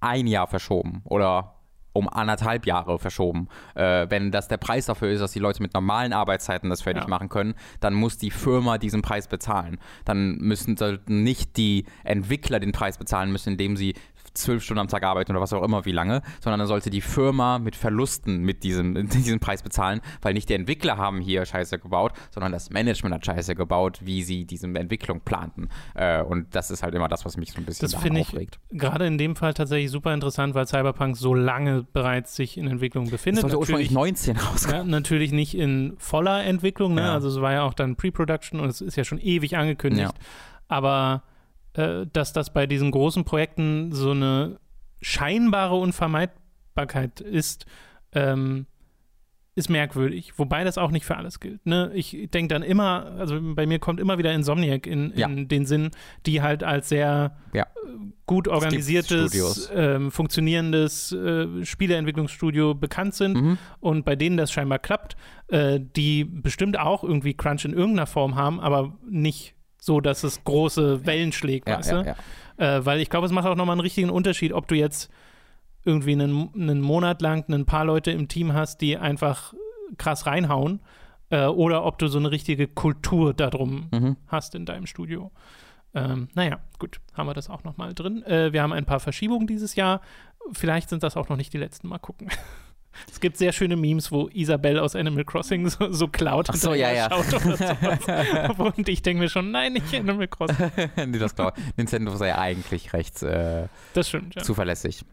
S2: ein Jahr verschoben oder um anderthalb Jahre verschoben? Äh, wenn das der Preis dafür ist, dass die Leute mit normalen Arbeitszeiten das fertig
S1: Ja.
S2: machen können, dann muss die Firma diesen Preis bezahlen. Dann müssen sollten nicht die Entwickler den Preis bezahlen müssen, indem sie zwölf Stunden am Tag arbeiten oder was auch immer, wie lange, sondern dann sollte die Firma mit Verlusten mit diesem, <laughs> diesen Preis bezahlen, weil nicht die Entwickler haben hier Scheiße gebaut, sondern das Management hat Scheiße gebaut, wie sie diese Entwicklung planten. Äh, und das ist halt immer das, was mich so ein bisschen
S1: Das finde ich
S2: aufregt.
S1: gerade in dem Fall tatsächlich super interessant, weil Cyberpunk so lange bereits sich in Entwicklung
S2: Das
S1: befindet.
S2: sollte ursprünglich 19 <laughs> rauskommen.
S1: Ja, natürlich nicht in voller Entwicklung, ne?
S2: Ja.
S1: also es war ja auch dann Pre-Production und es ist ja schon ewig angekündigt.
S2: Ja.
S1: Aber äh, dass das bei diesen großen Projekten so eine scheinbare Unvermeidbarkeit ist, ähm, ist merkwürdig. Wobei das auch nicht für alles gilt. Ne? Ich denke dann immer, also bei mir kommt immer wieder Insomniac in, in
S2: Ja.
S1: den Sinn, die halt als sehr
S2: Ja.
S1: äh, gut organisiertes, ähm, funktionierendes äh, Spieleentwicklungsstudio bekannt sind
S2: Mhm.
S1: und bei denen das scheinbar klappt, äh, die bestimmt auch irgendwie Crunch in irgendeiner Form haben, aber nicht so, dass es große Wellen schlägt,
S2: Ja,
S1: weißt
S2: ja,
S1: du?
S2: ja.
S1: Äh, weil ich glaube, es macht auch nochmal einen richtigen Unterschied, ob du jetzt irgendwie einen, einen Monat lang ein paar Leute im Team hast, die einfach krass reinhauen, äh, oder ob du so eine richtige Kultur darum
S2: Mhm.
S1: hast in deinem Studio. Ähm, naja, gut, haben wir das auch nochmal drin. Äh, wir haben ein paar Verschiebungen dieses Jahr. Vielleicht sind das auch noch nicht die letzten. Mal gucken. <laughs> Es gibt sehr schöne Memes, wo Isabelle aus Animal Crossing so, so klaut
S2: Ach so, ja, ja.
S1: schaut oder <laughs> sowas. Und ich denke mir schon, nein, nicht Animal Crossing. <laughs>
S2: nee, das glaube. Nintendo sei eigentlich recht äh,
S1: Das stimmt, ja.
S2: zuverlässig.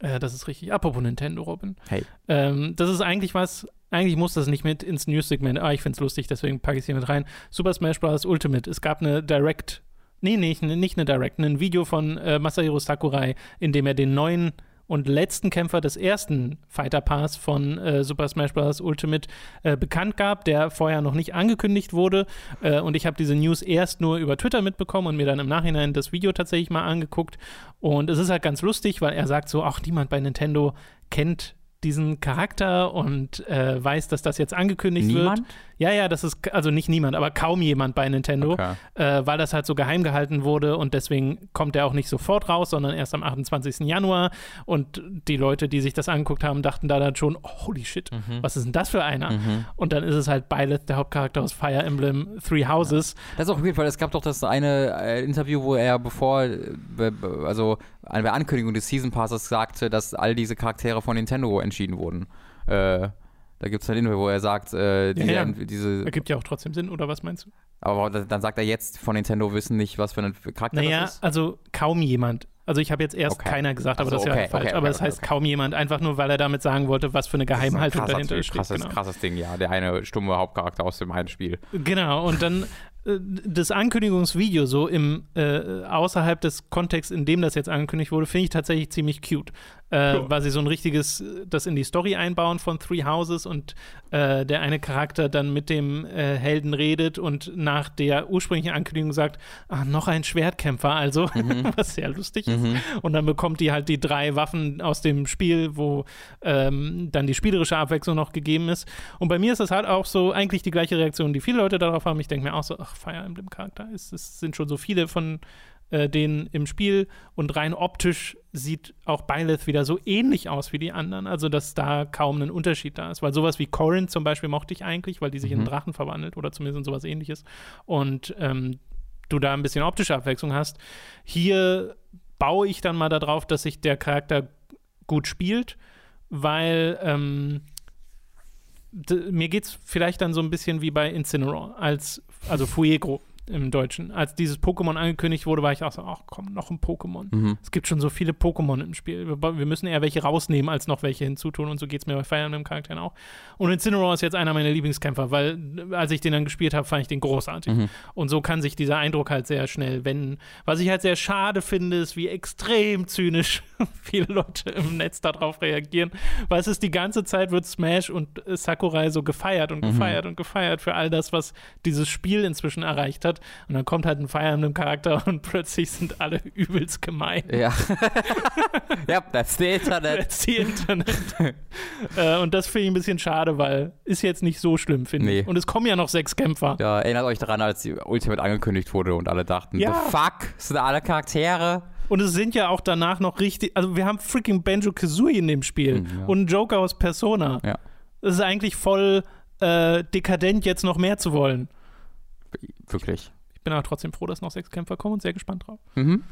S1: Äh, das ist richtig. Apropos Nintendo, Robin.
S2: Hey.
S1: Ähm, das ist eigentlich was, eigentlich muss das nicht mit ins News-Segment. Ah, ich finde es lustig, deswegen packe ich es hier mit rein. Super Smash Bros. Ultimate. Es gab eine Direct, nee, nicht, nicht eine Direct, ein Video von äh, Masahiro Sakurai, in dem er den neuen und letzten Kämpfer des ersten Fighter Pass von äh, Super Smash Bros. Ultimate äh, bekannt gab, der vorher noch nicht angekündigt wurde. Äh, und ich habe diese News erst nur über Twitter mitbekommen und mir dann im Nachhinein das Video tatsächlich mal angeguckt. Und es ist halt ganz lustig, weil er sagt so, ach, niemand bei Nintendo kennt diesen Charakter und äh, weiß, dass das jetzt angekündigt
S2: Niemand?
S1: wird. Ja, ja, das ist, also nicht niemand, aber kaum jemand bei Nintendo,
S2: Okay.
S1: äh, weil das halt so geheim gehalten wurde und deswegen kommt er auch nicht sofort raus, sondern erst am 28. Januar. Und die Leute, die sich das angeguckt haben, dachten da dann schon, oh, holy shit, was ist denn das für einer?
S2: Mhm.
S1: Und dann ist es halt Byleth, der Hauptcharakter aus Fire Emblem Three Houses.
S2: Das ist auch weird, weil es gab doch das eine äh, Interview, wo er bevor, äh, also an der Ankündigung des Season Passes sagte, dass all diese Charaktere von Nintendo entschieden wurden. Äh, da gibt es ein Interview, wo er sagt, äh, diese,
S1: ja.
S2: diese
S1: Ergibt ja auch trotzdem Sinn, oder was meinst du?
S2: aber dann sagt er jetzt von Nintendo wissen nicht, was für ein Charakter
S1: Naja,
S2: das ist.
S1: also kaum jemand. Also ich habe jetzt erst
S2: Okay.
S1: keiner gesagt, aber
S2: so,
S1: das ist ja
S2: okay,
S1: falsch.
S2: okay,
S1: aber das heißt kaum jemand, einfach nur, weil er damit sagen wollte, was für eine
S2: ein
S1: Geheimhaltung
S2: krasser
S1: dahinter steht.
S2: krasses,
S1: Genau.
S2: krasses Ding, ja. Der eine stumme Hauptcharakter aus dem einen Spiel.
S1: Genau, und dann <laughs> das Ankündigungsvideo so im äh, außerhalb des Kontexts, in dem das jetzt angekündigt wurde, finde ich tatsächlich ziemlich cute. Äh,
S2: Ja.
S1: Weil sie so ein richtiges, äh, das in die Story einbauen von Three Houses und äh, der eine Charakter dann mit dem äh, Helden redet und nach der ursprünglichen Ankündigung sagt, ah, noch ein Schwertkämpfer, also, <laughs> was sehr lustig ist. Und dann bekommt die halt die drei Waffen aus dem Spiel, wo ähm, dann die spielerische Abwechslung noch gegeben ist. Und bei mir ist das halt auch so eigentlich die gleiche Reaktion, die viele Leute darauf haben. Ich denke mir auch so, ach, Fire Emblem Charakter, es, es sind schon so viele von äh, denen im Spiel und rein optisch sieht auch Byleth wieder so ähnlich aus wie die anderen, also dass da kaum ein Unterschied da ist, weil sowas wie Corin zum Beispiel mochte ich eigentlich, weil die sich in einen Drachen verwandelt oder zumindest in sowas ähnliches. Und ähm, du da ein bisschen optische Abwechslung hast. Hier baue ich dann mal darauf, dass sich der Charakter gut spielt, weil ähm, mir geht es vielleicht dann so ein bisschen wie bei Incineroar, als, also Fuegro im Deutschen. Als dieses Pokémon angekündigt wurde, war ich auch so, ach komm, noch ein Pokémon.
S2: Mhm.
S1: Es gibt schon so viele Pokémon im Spiel. Wir, wir müssen eher welche rausnehmen, als noch welche hinzutun. Und so geht es mir bei Fire Emblem Charakteren auch. Und Incineroar ist jetzt einer meiner Lieblingskämpfer, weil als ich den dann gespielt habe, fand ich den großartig.
S2: Mhm.
S1: Und so kann sich dieser Eindruck halt sehr schnell wenden. Was ich halt sehr schade finde, ist, wie extrem zynisch <laughs> viele Leute im Netz darauf reagieren. Weil es ist die ganze Zeit wird Smash und Sakurai so gefeiert und gefeiert und gefeiert für all das, was dieses Spiel inzwischen erreicht hat. Und dann kommt halt ein Fire Emblem Charakter <laughs> und plötzlich sind alle übelst gemein.
S2: Ja. <laughs> <laughs> ja, that's the Internet.
S1: That's the Internet. äh, und das finde ich ein bisschen schade, weil ist jetzt nicht so schlimm, finde
S2: Nee.
S1: ich. Und es kommen ja noch sechs Kämpfer.
S2: Ja, erinnert euch daran, als die Ultimate angekündigt wurde und alle dachten,
S1: Ja.
S2: the fuck, das sind alle Charaktere.
S1: Und es sind ja auch danach noch richtig, also wir haben freaking Banjo Kazooie in dem Spiel
S2: Mhm, ja.
S1: und einen Joker aus Persona.
S2: Ja.
S1: Das ist eigentlich voll äh, dekadent, jetzt noch mehr zu wollen.
S2: Wirklich.
S1: Ich bin aber trotzdem froh, dass noch sechs Kämpfer kommen und sehr gespannt drauf.
S2: Mhm.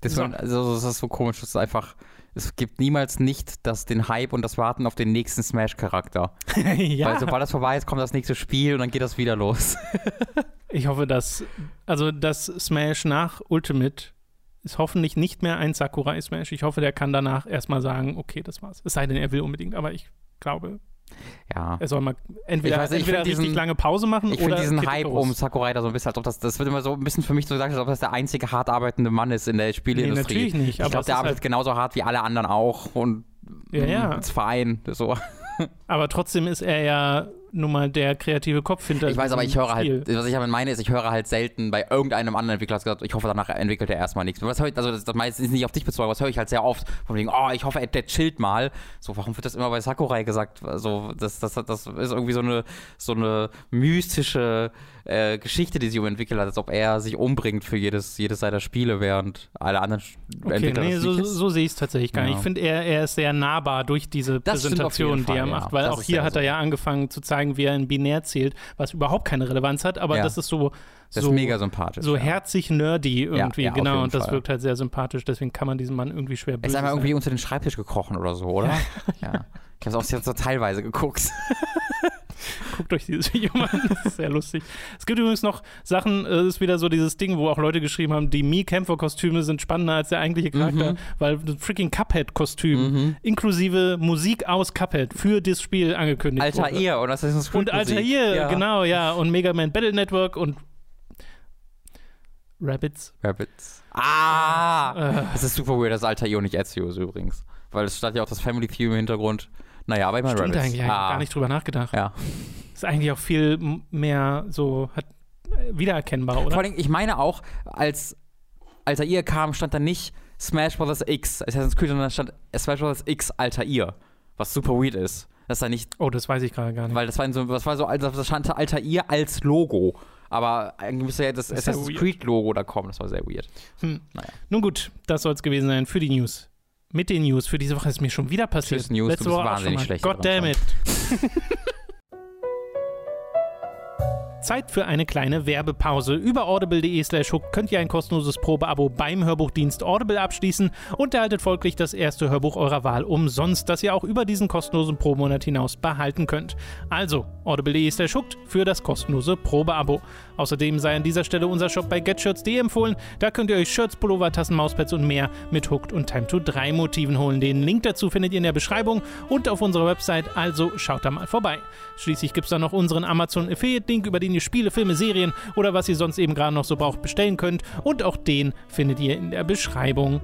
S2: Das,
S1: So.
S2: so. also, das ist so komisch. Das ist einfach. Es gibt niemals nicht das, den Hype und das Warten auf den nächsten Smash-Charakter. <laughs>
S1: ja.
S2: Weil sobald das vorbei ist, kommt das nächste Spiel und dann geht das wieder los. <laughs>
S1: Ich hoffe, dass, also das Smash nach Ultimate ist hoffentlich nicht mehr ein Sakurai Smash. Ich hoffe, der kann danach erstmal sagen, okay, das war's. Es sei denn, er will unbedingt, aber ich glaube,
S2: Ja.
S1: er soll mal entweder,
S2: Ich weiß nicht, ich
S1: entweder
S2: find
S1: richtig
S2: diesen-
S1: lange Pause machen
S2: Ich
S1: oder
S2: finde diesen Hype um Sakurai da so ein bisschen, als ob das, das wird immer so ein bisschen für mich so gesagt, als ob das der einzige hart arbeitende Mann ist in der Spieleindustrie.
S1: Nee, natürlich nicht,
S2: Ich glaube, der arbeitet
S1: halt-
S2: genauso hart wie alle anderen auch und
S1: Ja, ja.
S2: ist fein. So.
S1: Aber trotzdem ist er ja nun mal der kreative Kopf hinter
S2: Ich weiß, aber ich höre
S1: Spiel.
S2: halt, was ich damit meine, ist, ich höre halt selten bei irgendeinem anderen Entwickler gesagt, ich hoffe, danach entwickelt er erstmal nichts. Was höre ich, also das, das meiste ist nicht auf dich bezogen, aber das höre ich halt sehr oft von wegen, oh, ich hoffe, der chillt mal. So, warum wird das immer bei Sakurai gesagt? Also, das, das, das ist irgendwie so eine, so eine mystische äh, Geschichte, die sich um entwickelt hat, als ob er sich umbringt für jedes, jedes seiner Spiele, während alle anderen
S1: Okay,
S2: Entwickler
S1: nee, so, so sehe ich es tatsächlich gar nicht.
S2: Ja.
S1: Ich finde, er, er ist sehr nahbar durch diese
S2: Das
S1: Präsentation,
S2: jeden
S1: die er
S2: Fall, ja.
S1: macht. Weil
S2: Das
S1: auch hier hat er ja angefangen zu zeigen, wie er in Binär zählt, was überhaupt keine Relevanz hat, aber
S2: Ja.
S1: das ist so,
S2: Das
S1: so,
S2: ist mega sympathisch.
S1: so
S2: ja.
S1: herzig nerdy irgendwie,
S2: ja,
S1: genau. Und das
S2: Fall.
S1: wirkt halt sehr sympathisch, deswegen kann man diesen Mann irgendwie schwer
S2: Er ist
S1: böse
S2: einmal
S1: sein.
S2: irgendwie unter den Schreibtisch gekrochen oder so, oder? ja. Ich habe es auch so teilweise geguckt. <laughs> <laughs>
S1: Guckt euch dieses Video mal an, das ist sehr lustig. Es gibt übrigens noch Sachen, es ist wieder so dieses Ding, wo auch Leute geschrieben haben, die Mii-Kämpfer-Kostüme sind spannender als der eigentliche Charakter,
S2: Mhm.
S1: weil das freaking Cuphead-Kostüm inklusive Musik aus Cuphead für das Spiel angekündigt wurde.
S2: Altair und Assassin's Creed
S1: Und. Altair,
S2: ja.
S1: genau, ja. Und Mega Man Battle Network und Rabbits.
S2: Rabbits. Ah!
S1: Äh,
S2: Das ist super weird, dass Altair nicht Ezio ist übrigens. Weil es stand ja auch das Family Theme im Hintergrund. Naja, aber immer
S1: stimmt
S2: Rabbits.
S1: eigentlich, hab ich
S2: ah.
S1: gar nicht drüber nachgedacht.
S2: Ja.
S1: Ist eigentlich auch viel mehr so hat, äh, wiedererkennbar, oder?
S2: Vor allem, ich meine auch, als Altair kam, stand da nicht Smash Bros. X Assassin's Creed, sondern da stand Smash Bros. X Altair. Was super weird ist. Das ist da nicht,
S1: oh, das weiß ich gerade gar nicht.
S2: weil das war so, das war so, also das stand Altair als Logo. Aber eigentlich müsste ja das,
S1: Das
S2: Assassin's
S1: weird.
S2: Creed Logo da kommen. Das war sehr weird.
S1: Hm.
S2: Naja.
S1: Nun gut, das soll es gewesen sein für die News. Mit den News für diese Woche ist mir schon wieder passiert.
S2: Tschüss, News,
S1: Letzte
S2: du bist
S1: Woche
S2: wahnsinnig schlecht
S1: God damn it. <laughs> Zeit für eine kleine Werbepause. Über audible.de slash hook könnt ihr ein kostenloses Probeabo beim Hörbuchdienst Audible abschließen und erhaltet folglich das erste Hörbuch eurer Wahl umsonst, das ihr auch über diesen kostenlosen Probemonat hinaus behalten könnt. Also audible.de slash hooked für das kostenlose Probeabo. Außerdem sei an dieser Stelle unser Shop bei getshirts.de empfohlen. Da könnt ihr euch Shirts, Pullover, Tassen, Mauspads und mehr mit Hooked und Time to 3 Motiven holen. Den Link dazu findet ihr in der Beschreibung und auf unserer Website, also schaut da mal vorbei. Schließlich gibt es da noch unseren Amazon Affiliate-Link, über den ihr Spiele, Filme, Serien oder was ihr sonst eben gerade noch so braucht bestellen könnt. Und auch den findet ihr in der Beschreibung.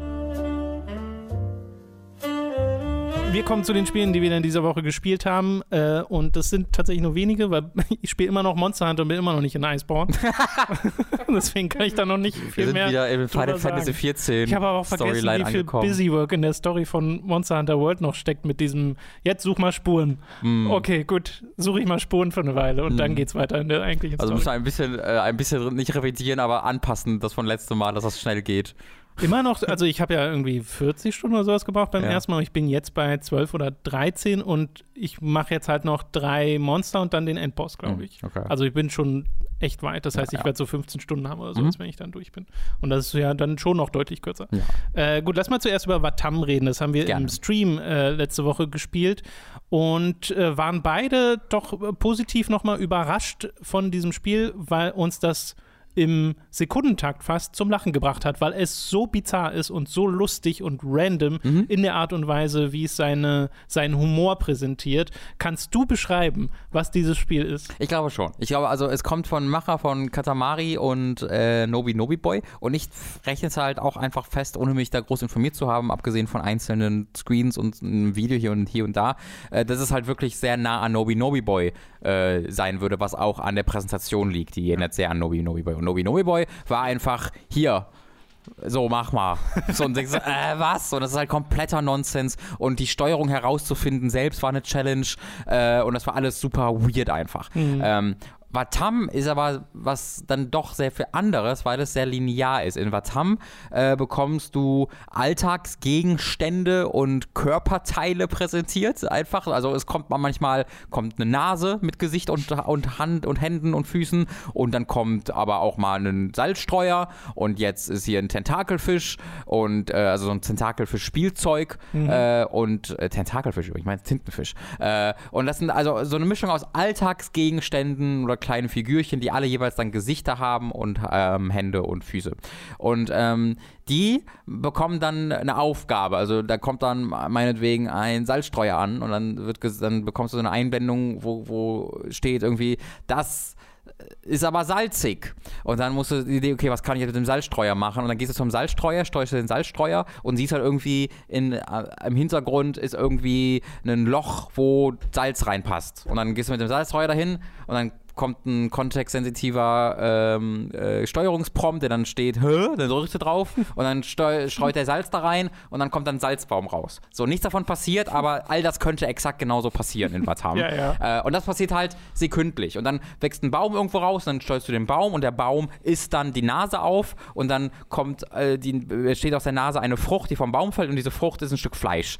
S1: Wir kommen zu den Spielen, die wir in dieser Woche gespielt haben. Äh, und das sind tatsächlich nur wenige, weil <laughs> ich spiele immer noch Monster Hunter und bin immer noch nicht in Iceborne. <laughs> <laughs> Deswegen kann ich da noch nicht
S2: Wir
S1: viel
S2: sind
S1: mehr.
S2: wieder in Final Fantasy
S1: sagen.
S2: 14
S1: Ich habe aber auch vergessen,
S2: Storyline
S1: wie viel
S2: angekommen.
S1: Busywork in der Story von Monster Hunter World noch steckt mit diesem, jetzt such mal Spuren.
S2: Mm.
S1: Okay, gut, suche ich mal Spuren für eine Weile und dann
S2: Mhm.
S1: geht's weiter in der eigentlichen
S2: Also müssen wir
S1: Story.
S2: ein bisschen, äh, ein bisschen nicht revidieren, aber anpassen, das von letztem Mal, dass das schnell geht.
S1: Immer noch, also ich habe ja irgendwie 40 Stunden oder sowas gebraucht beim
S2: Ja.
S1: ersten Mal. Ich bin jetzt bei 12 oder 13 und ich mache jetzt halt noch drei Monster und dann den Endboss, glaube ich.
S2: Okay.
S1: Also ich bin schon echt weit. Das
S2: Ja,
S1: heißt, ich
S2: ja.
S1: werde so 15 Stunden haben oder so,
S2: Mhm.
S1: wenn ich dann durch bin. Und das ist ja dann schon noch deutlich kürzer.
S2: Ja.
S1: Äh, gut, lass mal zuerst über Watam reden. Das haben wir
S2: Gerne.
S1: im Stream äh, letzte Woche gespielt und äh, waren beide doch positiv nochmal überrascht von diesem Spiel, weil uns das im Sekundentakt fast zum Lachen gebracht hat, weil es so bizarr ist und so lustig und random
S2: Mhm.
S1: in der Art und Weise, wie es seine, seinen Humor präsentiert. Kannst du beschreiben, was dieses Spiel ist?
S2: Ich glaube schon. Ich glaube, also es kommt von Macher von Katamari und äh, Nobi Nobi Boy und ich rechne es halt auch einfach fest, ohne mich da groß informiert zu haben, abgesehen von einzelnen Screens und einem Video hier und hier und da, äh, dass es halt wirklich sehr nah an Nobi Nobi Boy äh, sein würde, was auch an der Präsentation liegt. Die erinnert sehr an Nobi Nobi Boy. Und Nobi Nobi Boy war einfach hier. So, mach mal. So, und <laughs> denkst, äh, was? Und das ist halt kompletter Nonsens. Und die Steuerung herauszufinden selbst war eine Challenge. Äh, und das war alles super weird einfach. Ähm, Vatam ist aber was dann doch sehr viel anderes, weil es sehr linear ist. In Vatam äh, bekommst du Alltagsgegenstände und Körperteile präsentiert. Einfach, also es kommt manchmal kommt eine Nase mit Gesicht und, und Hand und Händen und Füßen und dann kommt aber auch mal ein Salzstreuer und jetzt ist hier ein Tentakelfisch und äh, also so ein Tentakelfisch-Spielzeug mhm. äh, und äh, Tentakelfisch, ich meine Tintenfisch. Äh, und das sind also so eine Mischung aus Alltagsgegenständen oder kleine Figürchen, die alle jeweils dann Gesichter haben und ähm, Hände und Füße. Und ähm, die bekommen dann eine Aufgabe. Also da kommt dann meinetwegen ein Salzstreuer an und dann wird dann bekommst du so eine Einblendung, wo, wo steht irgendwie, das ist aber salzig. Und dann musst du die Idee, okay, was kann ich jetzt mit dem Salzstreuer machen? Und dann gehst du zum Salzstreuer, steuerst du den Salzstreuer und siehst halt irgendwie in, äh, im Hintergrund ist irgendwie ein Loch, wo Salz reinpasst. Und dann gehst du mit dem Salzstreuer dahin und dann kommt ein kontextsensitiver ähm, äh, Steuerungsprompt, der dann steht, hä? Dann drückst du drauf und dann streut der Salz da rein und dann kommt dann ein Salzbaum raus. So, nichts davon passiert, aber all das könnte exakt genauso passieren in Batam. <laughs>
S1: ja, ja.
S2: Äh, und das passiert halt sekündlich. Und dann wächst ein Baum irgendwo raus, dann steuerst du den Baum und der Baum isst dann die Nase auf und dann kommt, äh, die, steht aus der Nase eine Frucht, die vom Baum fällt und diese Frucht ist ein Stück Fleisch,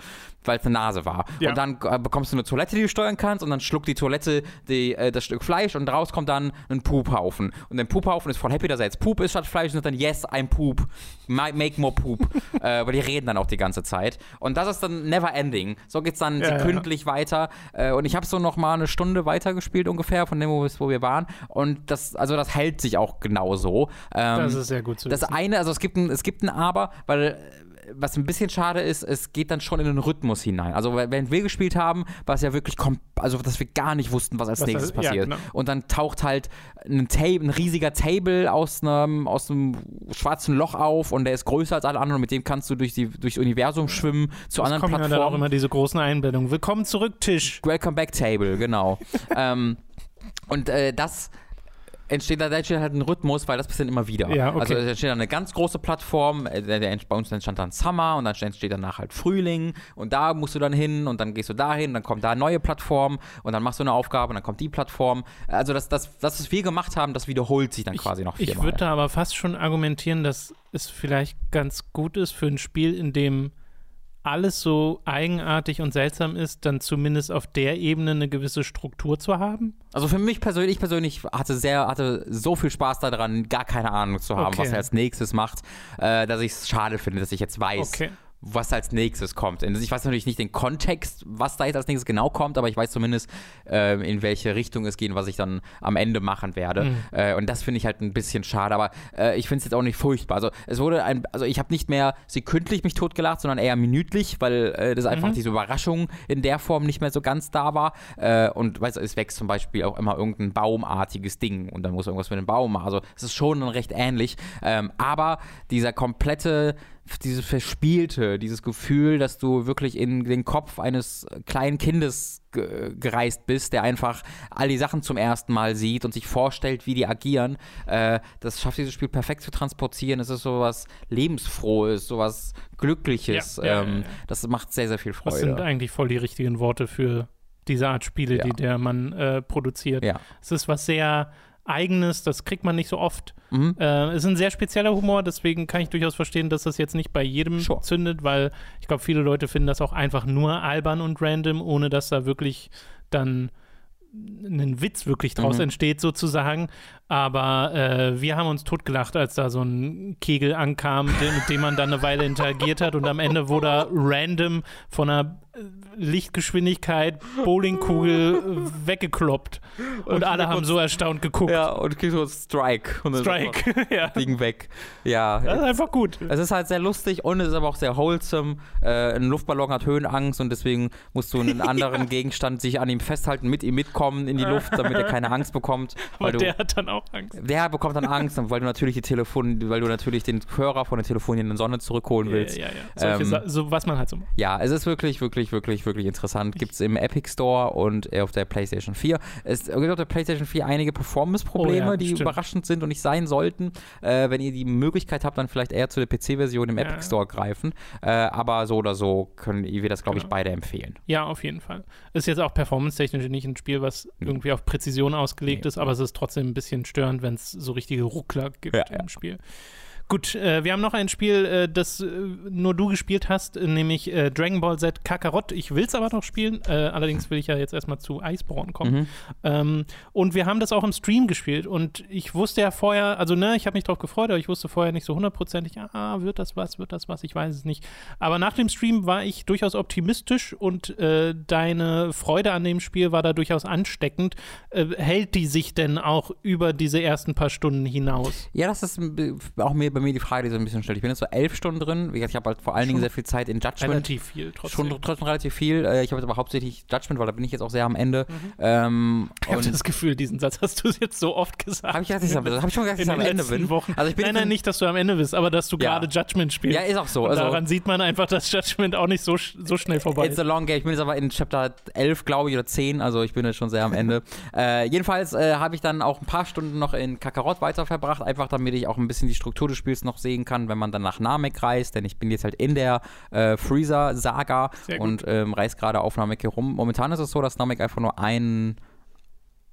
S2: weil es eine Nase war. Ja. Und dann äh, bekommst du eine Toilette, die du steuern kannst und dann schluckt die Toilette die, äh, das Stück Fleisch und raus kommt dann ein Poophaufen. Und der Poophaufen ist voll happy, dass er jetzt Poop ist statt Fleisch und dann, yes, I'm Poop. Make more Poop. <laughs> äh, aber die reden dann auch die ganze Zeit. Und das ist dann never ending. So geht es dann ja, sekündlich ja. weiter. Äh, und ich habe so noch mal eine Stunde weitergespielt ungefähr, von dem, wo, wo wir waren. Und das, also das hält sich auch genauso.
S1: Ähm, das ist sehr gut zu
S2: Das wissen. eine, also es gibt ein, es gibt ein Aber, weil was ein bisschen schade ist, es geht dann schon in den Rhythmus hinein. Also während wir gespielt haben, war es ja wirklich, also dass wir gar nicht wussten, was als was nächstes das, passiert. Ja, genau. Und dann taucht halt ein, Table, ein riesiger Table aus einem, aus einem schwarzen Loch auf und der ist größer als alle anderen und mit dem kannst du durch die, durchs Universum schwimmen zu das anderen kommen Plattformen. Ja dann
S1: auch immer diese großen Einblendungen. Willkommen zurück, Tisch.
S2: Welcome back Table, genau. <laughs> ähm, und äh, das entsteht da entsteht halt ein Rhythmus, weil das passiert immer wieder.
S1: Ja, okay.
S2: Also es entsteht dann eine ganz große Plattform, äh, bei uns entstand dann Summer und dann entsteht danach halt Frühling und da musst du dann hin und dann gehst du dahin, dann kommt da eine neue Plattform und dann machst du eine Aufgabe und dann kommt die Plattform. Also das, das, das was wir gemacht haben, das wiederholt sich dann ich, quasi noch viermal.
S1: Ich würde da aber fast schon argumentieren, dass es vielleicht ganz gut ist für ein Spiel, in dem alles so eigenartig und seltsam ist, dann zumindest auf der Ebene eine gewisse Struktur zu haben?
S2: Also für mich persönlich, ich persönlich hatte sehr, hatte so viel Spaß daran, gar keine Ahnung zu haben, okay. was er als nächstes macht, äh, dass ich es schade finde, dass ich jetzt weiß, okay was als nächstes kommt. Also ich weiß natürlich nicht den Kontext, was da jetzt als nächstes genau kommt, aber ich weiß zumindest, äh, in welche Richtung es geht, was ich dann am Ende machen werde. Mhm. Äh, und das finde ich halt ein bisschen schade, aber äh, ich finde es jetzt auch nicht furchtbar. Also es wurde ein, also ich habe nicht mehr sekündlich mich totgelacht, sondern eher minütlich, weil äh, das einfach mhm. diese Überraschung in der Form nicht mehr so ganz da war. Äh, und weißt du, es wächst zum Beispiel auch immer irgendein baumartiges Ding und dann muss irgendwas mit dem Baum machen. Also es ist schon recht ähnlich. Ähm, aber dieser komplette dieses Verspielte, dieses Gefühl, dass du wirklich in den Kopf eines kleinen Kindes gereist bist, der einfach all die Sachen zum ersten Mal sieht und sich vorstellt, wie die agieren, äh, das schafft dieses Spiel perfekt zu transportieren. Es ist sowas Lebensfrohes, sowas Glückliches. Ja, ja, ähm, ja, das macht sehr, sehr viel Freude. Das
S1: sind eigentlich voll die richtigen Worte für diese Art Spiele, die der man äh, produziert. Es ist was sehr Eigenes, das kriegt man nicht so oft. Mhm. Äh, ist ein sehr spezieller Humor, deswegen kann ich durchaus verstehen, dass das jetzt nicht bei jedem sure. zündet, weil ich glaube, viele Leute finden das auch einfach nur albern und random, ohne dass da wirklich dann ein Witz wirklich draus mhm. entsteht, sozusagen. Aber äh, wir haben uns totgelacht, als da so ein Kegel ankam, mit dem man dann eine Weile interagiert hat und am Ende wurde er random von einer Lichtgeschwindigkeit Bowlingkugel weggekloppt. Und, und alle haben so erstaunt geguckt.
S2: Ja, und kriegst so Strike. Und
S1: Strike, <laughs> ja.
S2: Fliegen weg. Ja.
S1: Das ist einfach gut.
S2: Es ist halt sehr lustig und es ist aber auch sehr wholesome. Äh, ein Luftballon hat Höhenangst und deswegen musst du einen <laughs> anderen ja. Gegenstand sich an ihm festhalten, mit ihm mitkommen in die Luft, damit er keine Angst bekommt. <laughs>
S1: Aber
S2: du,
S1: der hat dann auch Angst.
S2: Der bekommt dann Angst, weil du natürlich die Telefon, weil du natürlich den Hörer von der telefonierenden Sonne zurückholen willst.
S1: Ja, ja, ja. Ähm, so, was man halt so macht.
S2: Ja, es ist wirklich, wirklich wirklich, wirklich, wirklich interessant. Gibt es im Epic Store und auf der PlayStation 4. Es gibt auf der PlayStation 4 einige Performance-Probleme,
S1: Oh ja,
S2: die
S1: stimmt.
S2: überraschend sind und nicht sein sollten. Äh, wenn ihr die Möglichkeit habt, dann vielleicht eher zu der PC-Version im
S1: Ja.
S2: Epic Store greifen. Äh, aber so oder so können wir das, glaube ich,
S1: Genau.
S2: beide empfehlen.
S1: Ja, auf jeden Fall. Ist jetzt auch performance-technisch nicht ein Spiel, was irgendwie auf Präzision ausgelegt
S2: Nee.
S1: ist, aber es ist trotzdem ein bisschen störend, wenn es so richtige Ruckler gibt
S2: Ja,
S1: im. Spiel. Gut, äh, wir haben noch ein Spiel, äh, das äh, nur du gespielt hast, nämlich äh, Dragon Ball Z Kakarot. Ich will es aber noch spielen, äh, allerdings will ich ja jetzt erstmal zu Iceborne kommen.
S2: Mhm.
S1: Ähm, und wir haben das auch im Stream gespielt und ich wusste ja vorher, also ne, ich habe mich drauf gefreut, aber ich wusste vorher nicht so hundertprozentig, ah, wird das was, wird das was, ich weiß es nicht. Aber nach dem Stream war ich durchaus optimistisch und deine Freude an dem Spiel war da durchaus ansteckend. Hält die sich denn auch über diese ersten paar Stunden hinaus?
S2: Ja, das ist auch mir, bei mir die Frage, die so ein bisschen stellt. Ich bin jetzt so elf Stunden drin. Ich habe halt vor allen Dingen sehr viel Zeit in Judgment.
S1: Relativ viel trotzdem.
S2: Schon trotzdem relativ viel. Äh, Ich habe jetzt aber hauptsächlich Judgment, weil da bin ich jetzt auch sehr am Ende.
S1: Mhm.
S2: Ähm,
S1: ich habe das Gefühl, diesen Satz hast du jetzt so oft gesagt.
S2: habe ich, gesagt, dass ich, hab ich schon gesagt, dass
S1: in
S2: ich am Ende bin.
S1: Wochen.
S2: Also ich bin
S1: nein, nein, nicht, dass du am Ende bist, aber dass du
S2: Ja.
S1: gerade Judgment spielst.
S2: Ja, ist auch so.
S1: Und
S2: Also,
S1: daran sieht man einfach, dass Judgment auch nicht so, so schnell vorbei
S2: It's
S1: ist.
S2: a long game. Ich bin jetzt aber in Chapter 11, glaube ich, oder 10. Also ich bin jetzt schon sehr am Ende. <laughs> äh, jedenfalls äh, habe ich dann auch ein paar Stunden noch in Kakarot weiter verbracht, einfach damit ich auch ein bisschen die Struktur des Spiels noch sehen kann, wenn man dann nach Namek reist. Denn ich bin jetzt halt in der äh, Freezer-Saga und ähm, reise gerade auf Namek herum. Momentan ist es so, dass Namek einfach nur ein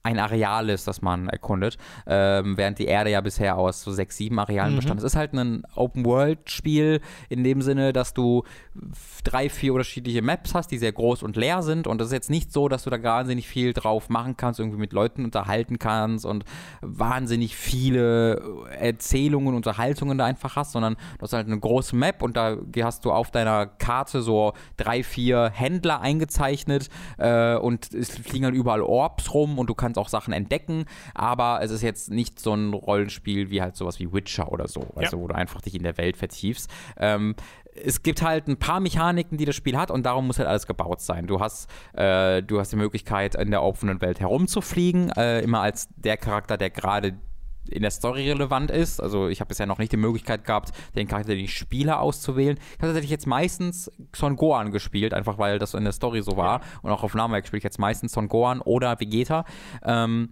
S2: ein Areal ist, das man erkundet, ähm, während die Erde ja bisher aus so sechs, sieben Arealen
S1: Mhm.
S2: bestand. Es ist halt ein Open-World-Spiel in dem Sinne, dass du drei, vier unterschiedliche Maps hast, die sehr groß und leer sind und es ist jetzt nicht so, dass du da wahnsinnig viel drauf machen kannst, irgendwie mit Leuten unterhalten kannst und wahnsinnig viele Erzählungen, Unterhaltungen da einfach hast, sondern du hast halt eine große Map und da hast du auf deiner Karte so drei, vier Händler eingezeichnet äh, und es fliegen halt überall Orbs rum und du kannst auch Sachen entdecken, aber es ist jetzt nicht so ein Rollenspiel wie halt sowas wie Witcher oder so, also wo du einfach dich in der Welt vertiefst. Ähm, es gibt halt ein paar Mechaniken, die das Spiel hat und darum muss halt alles gebaut sein. Du hast, äh, du hast die Möglichkeit, in der offenen Welt herumzufliegen, äh, immer als der Charakter, der gerade in der Story relevant ist. Also ich habe bisher noch nicht die Möglichkeit gehabt, den Charakter, den ich spiele, auszuwählen. Ich habe tatsächlich jetzt meistens Son Gohan gespielt, einfach weil das in der Story so war. Und auch auf Namek spiele ich jetzt meistens Son Gohan oder Vegeta. Ähm,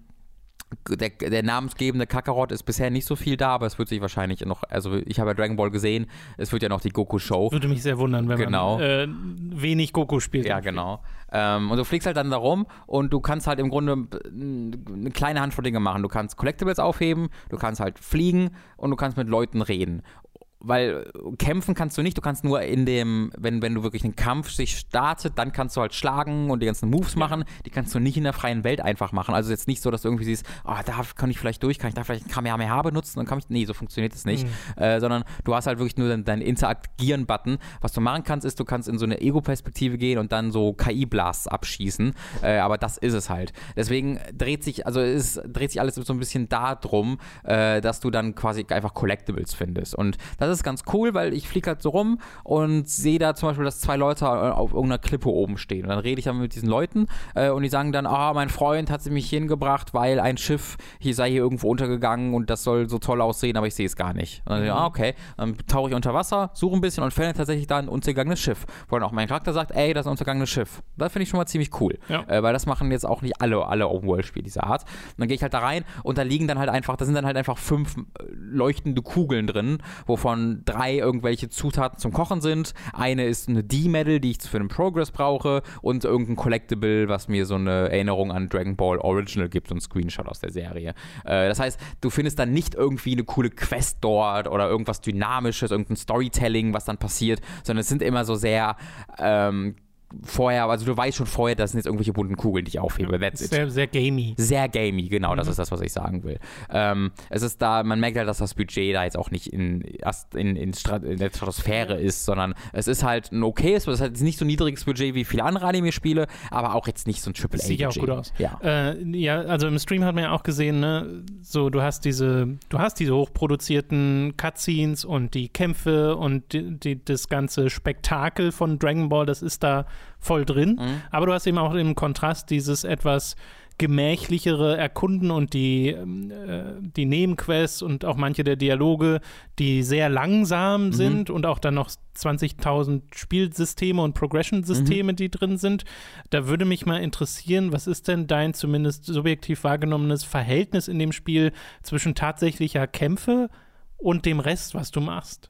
S2: der, der namensgebende Kakarot ist bisher nicht so viel da, aber es wird sich wahrscheinlich noch, also ich habe ja Dragon Ball gesehen, es wird ja noch die Goku-Show.
S1: Würde mich sehr wundern, wenn
S2: Genau.
S1: man äh, wenig Goku spielt.
S2: Ja, genau. Ähm, und du fliegst halt dann da rum und du kannst halt im Grunde eine kleine Handvoll Dinge machen. Du kannst Collectibles aufheben, du kannst halt fliegen und du kannst mit Leuten reden. Weil kämpfen kannst du nicht, du kannst nur in dem, wenn, wenn du wirklich einen Kampf sich startet, dann kannst du halt schlagen und die ganzen Moves machen. Die kannst du nicht in der freien Welt einfach machen. Also jetzt nicht so, dass du irgendwie siehst, oh, da kann ich vielleicht durch, kann ich da vielleicht ein Kamehameha benutzen und kann ich. Nee, so funktioniert es nicht. Äh, sondern du hast halt wirklich nur deinen dein Interagieren-Button. Was du machen kannst, ist, du kannst in so eine Ego-Perspektive gehen und dann so KI-Blasts abschießen. Äh, aber das ist es halt. Deswegen dreht sich, also es dreht sich alles so ein bisschen darum, äh, dass du dann quasi einfach Collectibles findest. Und das ist ganz cool, weil ich fliege halt so rum und sehe da zum Beispiel, dass zwei Leute auf irgendeiner Klippe oben stehen. Und dann rede ich dann mit diesen Leuten äh, und die sagen dann, ah, mein Freund hat sie mich hingebracht, weil ein Schiff hier sei hier irgendwo untergegangen und das soll so toll aussehen, aber ich sehe es gar nicht. Und dann, mhm. ah, okay. Dann tauche ich unter Wasser, suche ein bisschen und fände tatsächlich da ein untergegangenes Schiff. Wo dann auch mein Charakter sagt, ey, das ist ein untergegangenes Schiff. Das finde ich schon mal ziemlich cool.
S1: Ja.
S2: Äh, weil das machen jetzt auch nicht alle, alle Open-World-Spiele dieser Art. Und dann gehe ich halt da rein und da liegen dann halt einfach, da sind dann halt einfach fünf äh, leuchtende Kugeln drin, wovon drei irgendwelche Zutaten zum Kochen sind. Eine ist eine D-Medal, die ich für den Progress brauche und irgendein Collectible, was mir so eine Erinnerung an Dragon Ball Original gibt, ein Screenshot aus der Serie. Äh, das heißt, du findest dann nicht irgendwie eine coole Quest dort oder irgendwas Dynamisches, irgendein Storytelling, was dann passiert, sondern es sind immer so sehr ähm, vorher, also du weißt schon vorher, das sind jetzt irgendwelche bunten Kugeln, die ich aufhebe. That's it.
S1: Sehr, sehr gamey.
S2: Sehr gamey, genau, das ist das, was ich sagen will. Ähm, es ist da, man merkt halt, dass das Budget da jetzt auch nicht in, in, in, Strat in der Stratosphäre ist, sondern es ist halt ein okayes, es hat jetzt nicht so ein niedriges Budget wie viele andere Anime-Spiele, aber auch jetzt nicht so ein Triple A.
S1: Sieht ja auch gut aus.
S2: Ja.
S1: Äh, ja, also im Stream hat man ja auch gesehen, ne, so du hast diese, du hast diese hochproduzierten Cutscenes und die Kämpfe und die, die, das ganze Spektakel von Dragon Ball, das ist da voll drin.
S2: Mhm.
S1: Aber du hast eben auch im Kontrast dieses etwas gemächlichere Erkunden und die, ähm, äh, die Nebenquests und auch manche der Dialoge, die sehr langsam
S2: Mhm.
S1: sind und auch dann noch 20.000 Spielsysteme und Progression-Systeme, die drin sind. Da würde mich mal interessieren, was ist denn dein zumindest subjektiv wahrgenommenes Verhältnis in dem Spiel zwischen tatsächlicher Kämpfe und dem Rest, was du machst?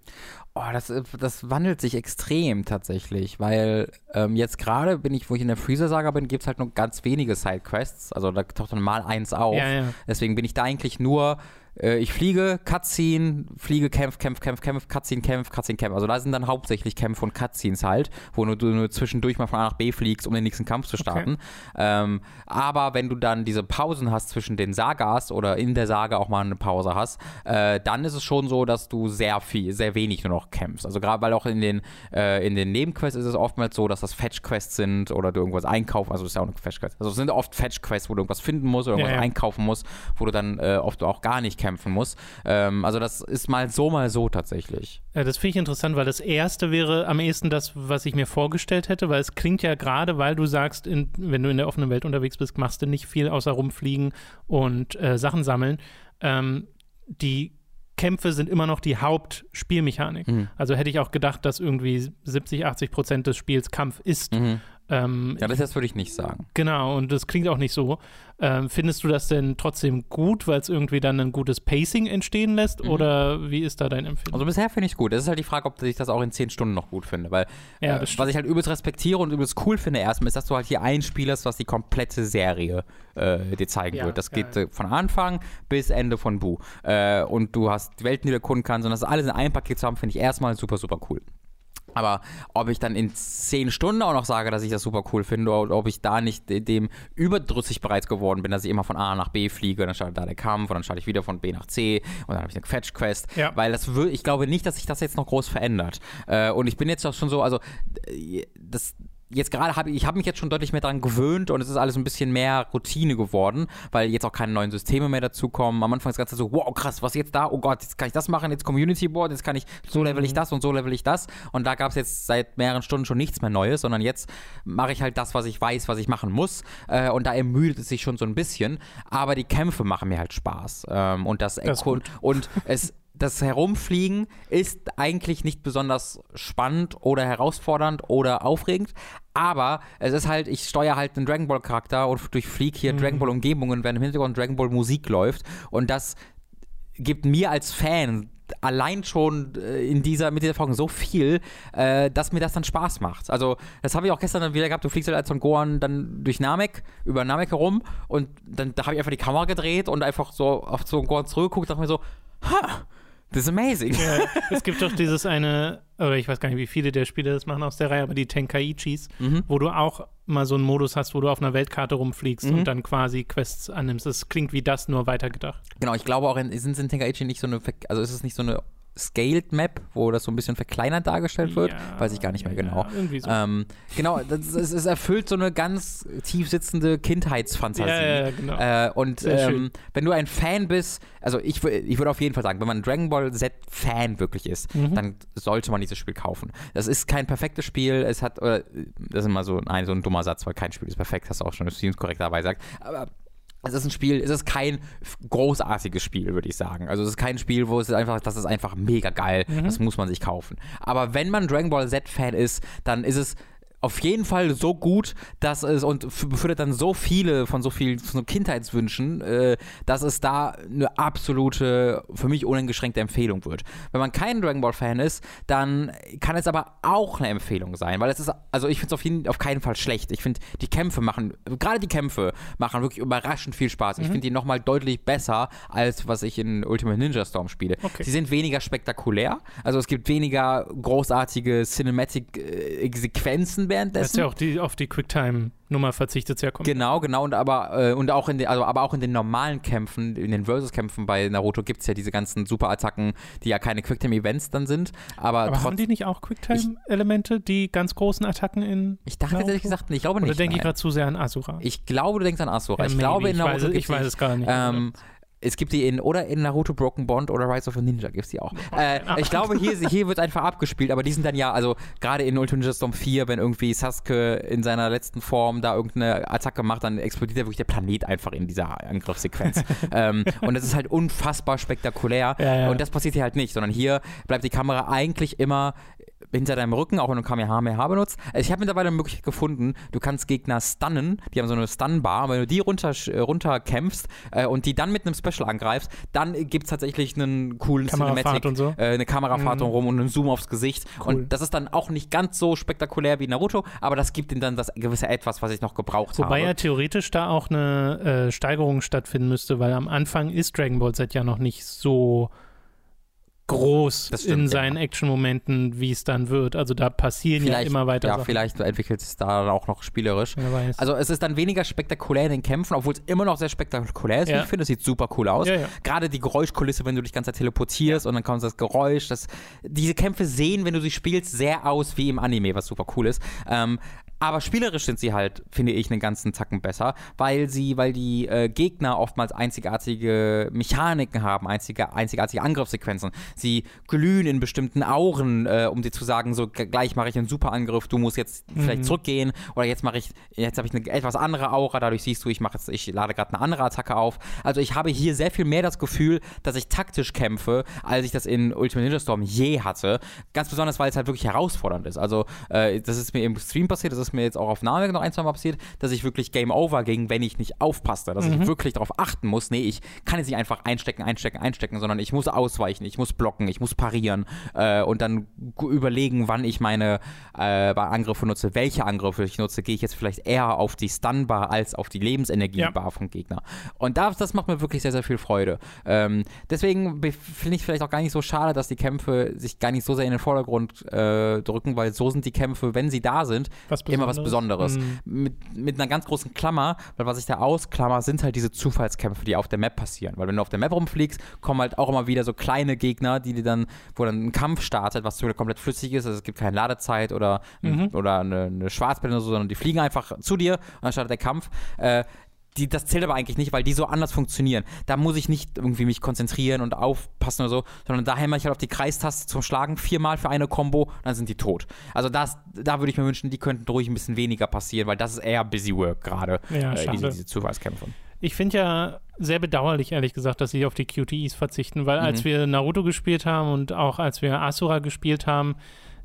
S2: Oh, das, äh, das wandelt sich extrem tatsächlich, weil ähm, jetzt gerade bin ich, wo ich in der Freezer-Saga bin, gibt es halt nur ganz wenige Sidequests. Also da taucht dann mal eins auf.
S1: Ja, ja.
S2: Deswegen bin ich da eigentlich nur, ich fliege, Cutscene, fliege, kämpf, kämpf, kämpf, kämpf, Cutscene, kämpf, Cutscene, kämpf. Also da sind dann hauptsächlich Kämpfe und Cutscenes halt, wo du nur zwischendurch mal von A nach B fliegst, um den nächsten Kampf zu starten. Ähm, aber wenn du dann diese Pausen hast zwischen den Sagas oder in der Saga auch mal eine Pause hast, äh, dann ist es schon so, dass du sehr viel, sehr wenig nur noch kämpfst. Also gerade weil auch in den, äh, in den Nebenquests ist es oftmals so, dass das Fetch-Quests sind oder du irgendwas einkaufen, also das ist ja auch eine Fetch-Quest. Also es sind oft Fetch-Quests, wo du irgendwas finden musst oder irgendwas
S1: Ja, ja.
S2: einkaufen musst, wo du dann äh, oft auch gar nicht kämpfen musst. Ähm, also das ist mal so, mal so tatsächlich.
S1: Ja, das finde ich interessant, weil das erste wäre am ehesten das, was ich mir vorgestellt hätte, weil es klingt ja gerade, weil du sagst, in, wenn du in der offenen Welt unterwegs bist, machst du nicht viel außer rumfliegen und äh, Sachen sammeln. Ähm, die Kämpfe sind immer noch die Hauptspielmechanik.
S2: Mhm.
S1: Also hätte ich auch gedacht, dass irgendwie 70, 80 Prozent des Spiels Kampf ist.
S2: Mhm.
S1: Ähm,
S2: Ja, das, das würde ich nicht sagen.
S1: Genau, und das klingt auch nicht so. Ähm, findest du das denn trotzdem gut, weil es irgendwie dann ein gutes Pacing entstehen lässt? Oder wie ist da dein Empfinden?
S2: Also bisher finde ich es gut. Es ist halt die Frage, ob ich das auch in 10 Stunden noch gut finde. Weil
S1: Ja,
S2: äh, was ich halt übelst respektiere und übelst cool finde erstmal, ist, dass du halt hier ein Spiel hast, was die komplette Serie äh, dir zeigen
S1: Ja,
S2: wird. Das
S1: ja,
S2: geht äh, von Anfang bis Ende von Bu. Äh, und du hast Welten, die du erkunden kannst. Und das alles in einem Paket zu haben, finde ich erstmal super, super cool. Aber ob ich dann in 10 Stunden auch noch sage, dass ich das super cool finde, oder ob ich da nicht de- dem überdrüssig bereits geworden bin, dass ich immer von A nach B fliege, dann startet da der Kampf und dann starte ich wieder von B nach C und dann habe ich eine Fetch-Quest.
S1: Ja.
S2: Weil das ich glaube nicht, dass sich das jetzt noch groß verändert. Äh, und ich bin jetzt auch schon so, also das jetzt gerade habe ich, habe mich jetzt schon deutlich mehr daran gewöhnt und es ist alles ein bisschen mehr Routine geworden, weil jetzt auch keine neuen Systeme mehr dazukommen. Am Anfang ist das Ganze so, wow, krass, was ist jetzt da? Oh Gott, jetzt kann ich das machen, jetzt Community Board, jetzt kann ich, so level ich das und so level ich das. Und da gab es jetzt seit mehreren Stunden schon nichts mehr Neues, sondern jetzt mache ich halt das, was ich weiß, was ich machen muss. Äh, und da ermüdet es sich schon so ein bisschen. Aber die Kämpfe machen mir halt Spaß. Ähm, und das,
S1: Das gut.
S2: und es <laughs> das Herumfliegen ist eigentlich nicht besonders spannend oder herausfordernd oder aufregend, aber es ist halt, ich steuere halt einen Dragon Ball Charakter und durchfliege hier Dragon Ball Umgebungen, während im Hintergrund Dragon Ball Musik läuft und das gibt mir als Fan allein schon äh, in dieser, mit dieser Folge so viel, äh, dass mir das dann Spaß macht. Also, das habe ich auch gestern dann wieder gehabt. Du fliegst halt als Son Gohan dann durch Namek, über Namek herum und dann da habe ich einfach die Kamera gedreht und einfach so auf Son Gohan zurückgeguckt und dachte mir so, ha, this is amazing.
S1: Ja, <laughs> es gibt doch dieses eine, oder ich weiß gar nicht, wie viele der Spiele das machen aus der Reihe, aber die Tenkaichis,
S2: Mhm.
S1: wo du auch mal so einen Modus hast, wo du auf einer Weltkarte rumfliegst
S2: Mhm.
S1: und dann quasi Quests annimmst. Das klingt wie das, nur weitergedacht.
S2: Genau, ich glaube auch, in, sind in Tenkaichi nicht so eine, also ist es nicht so eine Scaled Map, wo das so ein bisschen verkleinert dargestellt wird?
S1: Ja,
S2: Weiß ich gar nicht mehr
S1: ja,
S2: genau.
S1: so.
S2: Ähm, genau, das, es, erfüllt so eine ganz tief sitzende Kindheitsfantasie.
S1: Ja, genau.
S2: Äh, und ähm, wenn du ein Fan bist, also ich, ich würde auf jeden Fall sagen, wenn man Dragon Ball Z-Fan wirklich ist,
S1: Mhm.
S2: dann sollte man dieses Spiel kaufen. Das ist kein perfektes Spiel, es hat, oder, das ist immer so ein, so ein dummer Satz, weil kein Spiel ist perfekt, hast du auch schon das Teams korrekt dabei gesagt. Aber es ist ein Spiel, es ist kein großartiges Spiel, würde ich sagen. Also es ist kein Spiel, wo es einfach, das ist einfach mega geil, das muss man sich kaufen. Aber wenn man Dragon Ball Z-Fan ist, dann ist es auf jeden Fall so gut, dass es und befüllt dann so viele von so vielen so Kindheitswünschen, äh, dass es da eine absolute, für mich uneingeschränkte Empfehlung wird. Wenn man kein Dragon Ball Fan ist, dann kann es aber auch eine Empfehlung sein, weil es ist, also ich finde es auf, jeden- auf keinen Fall schlecht. Ich finde, die Kämpfe machen, gerade die Kämpfe machen wirklich überraschend viel Spaß. Ich finde die nochmal deutlich besser, als was ich in Ultimate Ninja Storm spiele.
S1: Okay.
S2: Sie sind weniger spektakulär, also es gibt weniger großartige Cinematic-Sequenzen
S1: Das ist
S2: währenddessen.
S1: ja auch die, auf die Quicktime-Nummer verzichtet ja kommt.
S2: Genau, genau, und aber, äh, und auch in den, also aber auch in den normalen Kämpfen, in den Versus-Kämpfen bei Naruto gibt es ja diese ganzen Super-Attacken, die ja keine Quicktime-Events dann sind. Aber,
S1: aber haben die nicht auch Quicktime-Elemente, die ganz großen Attacken in.
S2: Ich dachte
S1: Naruto?
S2: ehrlich gesagt ich glaube
S1: Oder
S2: nicht.
S1: denke ich gerade zu sehr an Asura?
S2: ich glaube, du denkst an Asura.
S1: Ja,
S2: ich
S1: maybe.
S2: glaube, in
S1: ich
S2: Naruto
S1: weiß, es-
S2: gibt's
S1: ich weiß es gar nicht.
S2: Ähm, Es gibt die in, oder in Naruto Broken Bond oder Rise of a Ninja gibt es die auch. Äh, ich glaube, hier, hier wird einfach abgespielt, aber die sind dann ja, also gerade in Ultimate Ninja Storm 4, wenn irgendwie Sasuke in seiner letzten Form da irgendeine Attacke macht, dann explodiert ja wirklich der Planet einfach in dieser Angriffssequenz. <laughs> ähm, und das ist halt unfassbar spektakulär.
S1: Ja, ja.
S2: Und das passiert hier halt nicht, sondern hier bleibt die Kamera eigentlich immer hinter deinem Rücken, auch wenn du Kamehameha benutzt. Also ich habe mittlerweile eine Möglichkeit gefunden, du kannst Gegner stunnen, die haben so eine Stun-Bar, wenn du die runter, runter kämpfst äh, und die dann mit einem Special angreifst, dann gibt es tatsächlich einen coolen
S1: Kamerafahrt
S2: Cinematic,
S1: und so.
S2: äh, eine Kamerafahrt
S1: Mhm.
S2: rum und einen Zoom aufs Gesicht.
S1: Cool.
S2: Und das ist dann auch nicht ganz so spektakulär wie Naruto, aber das gibt ihm dann das gewisse Etwas, was ich noch gebraucht
S1: Wobei ja
S2: habe.
S1: theoretisch da auch eine äh, Steigerung stattfinden müsste, weil am Anfang ist Dragon Ball Z ja noch nicht so groß
S2: stimmt,
S1: in
S2: ja.
S1: seinen Action-Momenten, wie es dann wird. Also da passieren ja immer weiter
S2: ja,
S1: Sachen.
S2: vielleicht entwickelt es da auch noch spielerisch. Also es ist dann weniger spektakulär in den Kämpfen, obwohl es immer noch sehr spektakulär ist,
S1: Ja.
S2: ich finde. Es sieht super cool aus.
S1: Ja, ja.
S2: Gerade die Geräuschkulisse, wenn du dich ganz Zeit teleportierst und dann kommt das Geräusch. Das, diese Kämpfe sehen, wenn du sie spielst, sehr aus wie im Anime, was super cool ist. Ähm, aber spielerisch sind sie halt, finde ich, einen ganzen Zacken besser, weil sie, weil die äh, Gegner oftmals einzigartige Mechaniken haben, einzige, einzigartige Angriffssequenzen. Sie glühen in bestimmten Auren, äh, um dir zu sagen, so gleich mache ich einen Superangriff, du musst jetzt vielleicht
S1: Mhm.
S2: zurückgehen oder jetzt mache ich, jetzt habe ich eine etwas andere Aura, dadurch siehst du, ich mache jetzt, ich lade gerade eine andere Attacke auf. Also ich habe hier sehr viel mehr das Gefühl, dass ich taktisch kämpfe, als ich das in Ultimate Ninja Storm je hatte. Ganz besonders, weil es halt wirklich herausfordernd ist. Also äh, das ist mir im Stream passiert, das ist mir jetzt auch auf Name noch ein, zwei Mal passiert, dass ich wirklich Game Over ging, wenn ich nicht aufpasste, dass ich wirklich darauf achten muss, nee, ich kann jetzt nicht einfach einstecken, einstecken, einstecken, sondern ich muss ausweichen, ich muss blocken, ich muss parieren äh, und dann überlegen, wann ich meine äh, Angriffe nutze, welche Angriffe ich nutze, gehe ich jetzt vielleicht eher auf die Stun-Bar als auf die Lebensenergie-Bar vom Gegner. Und das, das macht mir wirklich sehr, sehr viel Freude. Ähm, deswegen finde ich vielleicht auch gar nicht so schade, dass die Kämpfe sich gar nicht so sehr in den Vordergrund äh, drücken, weil so sind die Kämpfe, wenn sie da sind,
S1: Was
S2: immer was Besonderes.
S1: Mhm.
S2: Mit, mit einer ganz großen Klammer, weil was ich da ausklammer, sind halt diese Zufallskämpfe, die auf der Map passieren. Weil wenn du auf der Map rumfliegst, kommen halt auch immer wieder so kleine Gegner, die dir dann, wo dann ein Kampf startet, was komplett flüssig ist, also es gibt keine Ladezeit oder,
S1: Mhm.
S2: oder eine, eine Schwarzblende oder so, sondern die fliegen einfach zu dir und dann startet der Kampf. Äh, die, das zählt aber eigentlich nicht, weil die so anders funktionieren. Da muss ich nicht irgendwie mich konzentrieren und aufpassen oder so, sondern da hämmer ich halt auf die Kreistaste zum Schlagen viermal für eine Combo, dann sind die tot. Also das, da würde ich mir wünschen, die könnten ruhig ein bisschen weniger passieren, weil das ist eher Busy Work gerade,
S1: Ja,
S2: äh, diese, diese Zufallskämpfe.
S1: Ich finde ja sehr bedauerlich, ehrlich gesagt, dass sie auf die QTEs verzichten, weil als
S2: Mhm.
S1: wir Naruto gespielt haben und auch als wir Asura gespielt haben,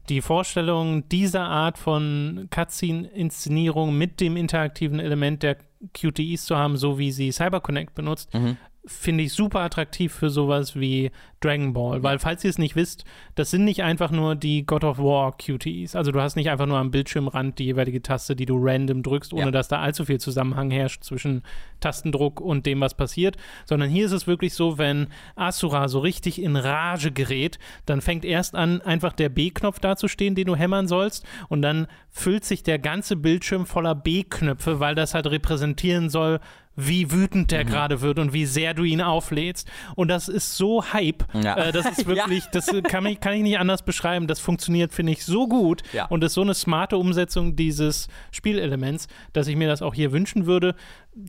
S1: die Vorstellung dieser Art von Cutscene-Inszenierung mit dem interaktiven Element der QTEs zu haben, so wie sie CyberConnect benutzt,
S2: Mhm.
S1: Finde ich super attraktiv für sowas wie Dragon Ball. Weil, falls ihr es nicht wisst, das sind nicht einfach nur die God of War QTEs. Also du hast nicht einfach nur am Bildschirmrand die jeweilige Taste, die du random drückst, ohne
S2: Ja.
S1: dass da allzu viel Zusammenhang herrscht zwischen Tastendruck und dem, was passiert. Sondern hier ist es wirklich so, wenn Asura so richtig in Rage gerät, dann fängt erst an, einfach der B-Knopf dazustehen, den du hämmern sollst. Und dann füllt sich der ganze Bildschirm voller B-Knöpfe, weil das halt repräsentieren soll, wie wütend der gerade wird und wie sehr du ihn auflädst. Und das ist so Hype.
S2: Ja.
S1: Äh, das ist <laughs> wirklich, das kann ich, kann ich nicht anders beschreiben. Das funktioniert, finde ich, so gut
S2: Ja.
S1: und ist so eine smarte Umsetzung dieses Spielelements, dass ich mir das auch hier wünschen würde.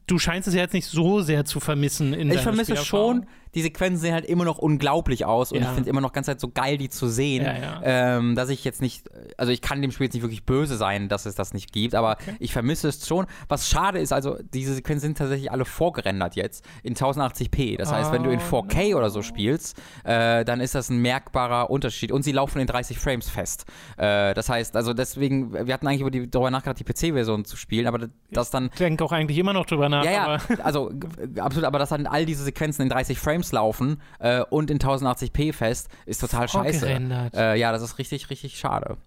S1: Du scheinst es ja jetzt nicht so sehr zu vermissen in
S2: Ich vermisse schon, die Sequenzen sehen halt immer noch unglaublich aus und
S1: Ja.
S2: ich finde immer noch ganz halt so geil, die zu sehen,
S1: Ja, ja.
S2: Ähm, dass ich jetzt nicht, also ich kann dem Spiel jetzt nicht wirklich böse sein, dass es das nicht gibt, aber ich vermisse es schon. Was schade ist, also diese Sequenzen sind tatsächlich alle vorgerendert jetzt in 1080p. Das heißt, wenn du in
S1: Oh,
S2: 4K oder so spielst, äh, dann ist das ein merkbarer Unterschied und sie laufen in 30 Frames fest. Äh, das heißt, also deswegen, wir hatten eigentlich über die, darüber nachgedacht, die PC-Version zu spielen, aber das dann
S1: Ich denke auch eigentlich immer noch drüber nach.
S2: ja, ja,
S1: Aber <laughs>
S2: also absolut, aber dass dann all diese Sequenzen in 30 Frames laufen äh, und in 1080p fest, ist total scheiße. Äh, ja, das ist richtig, richtig schade.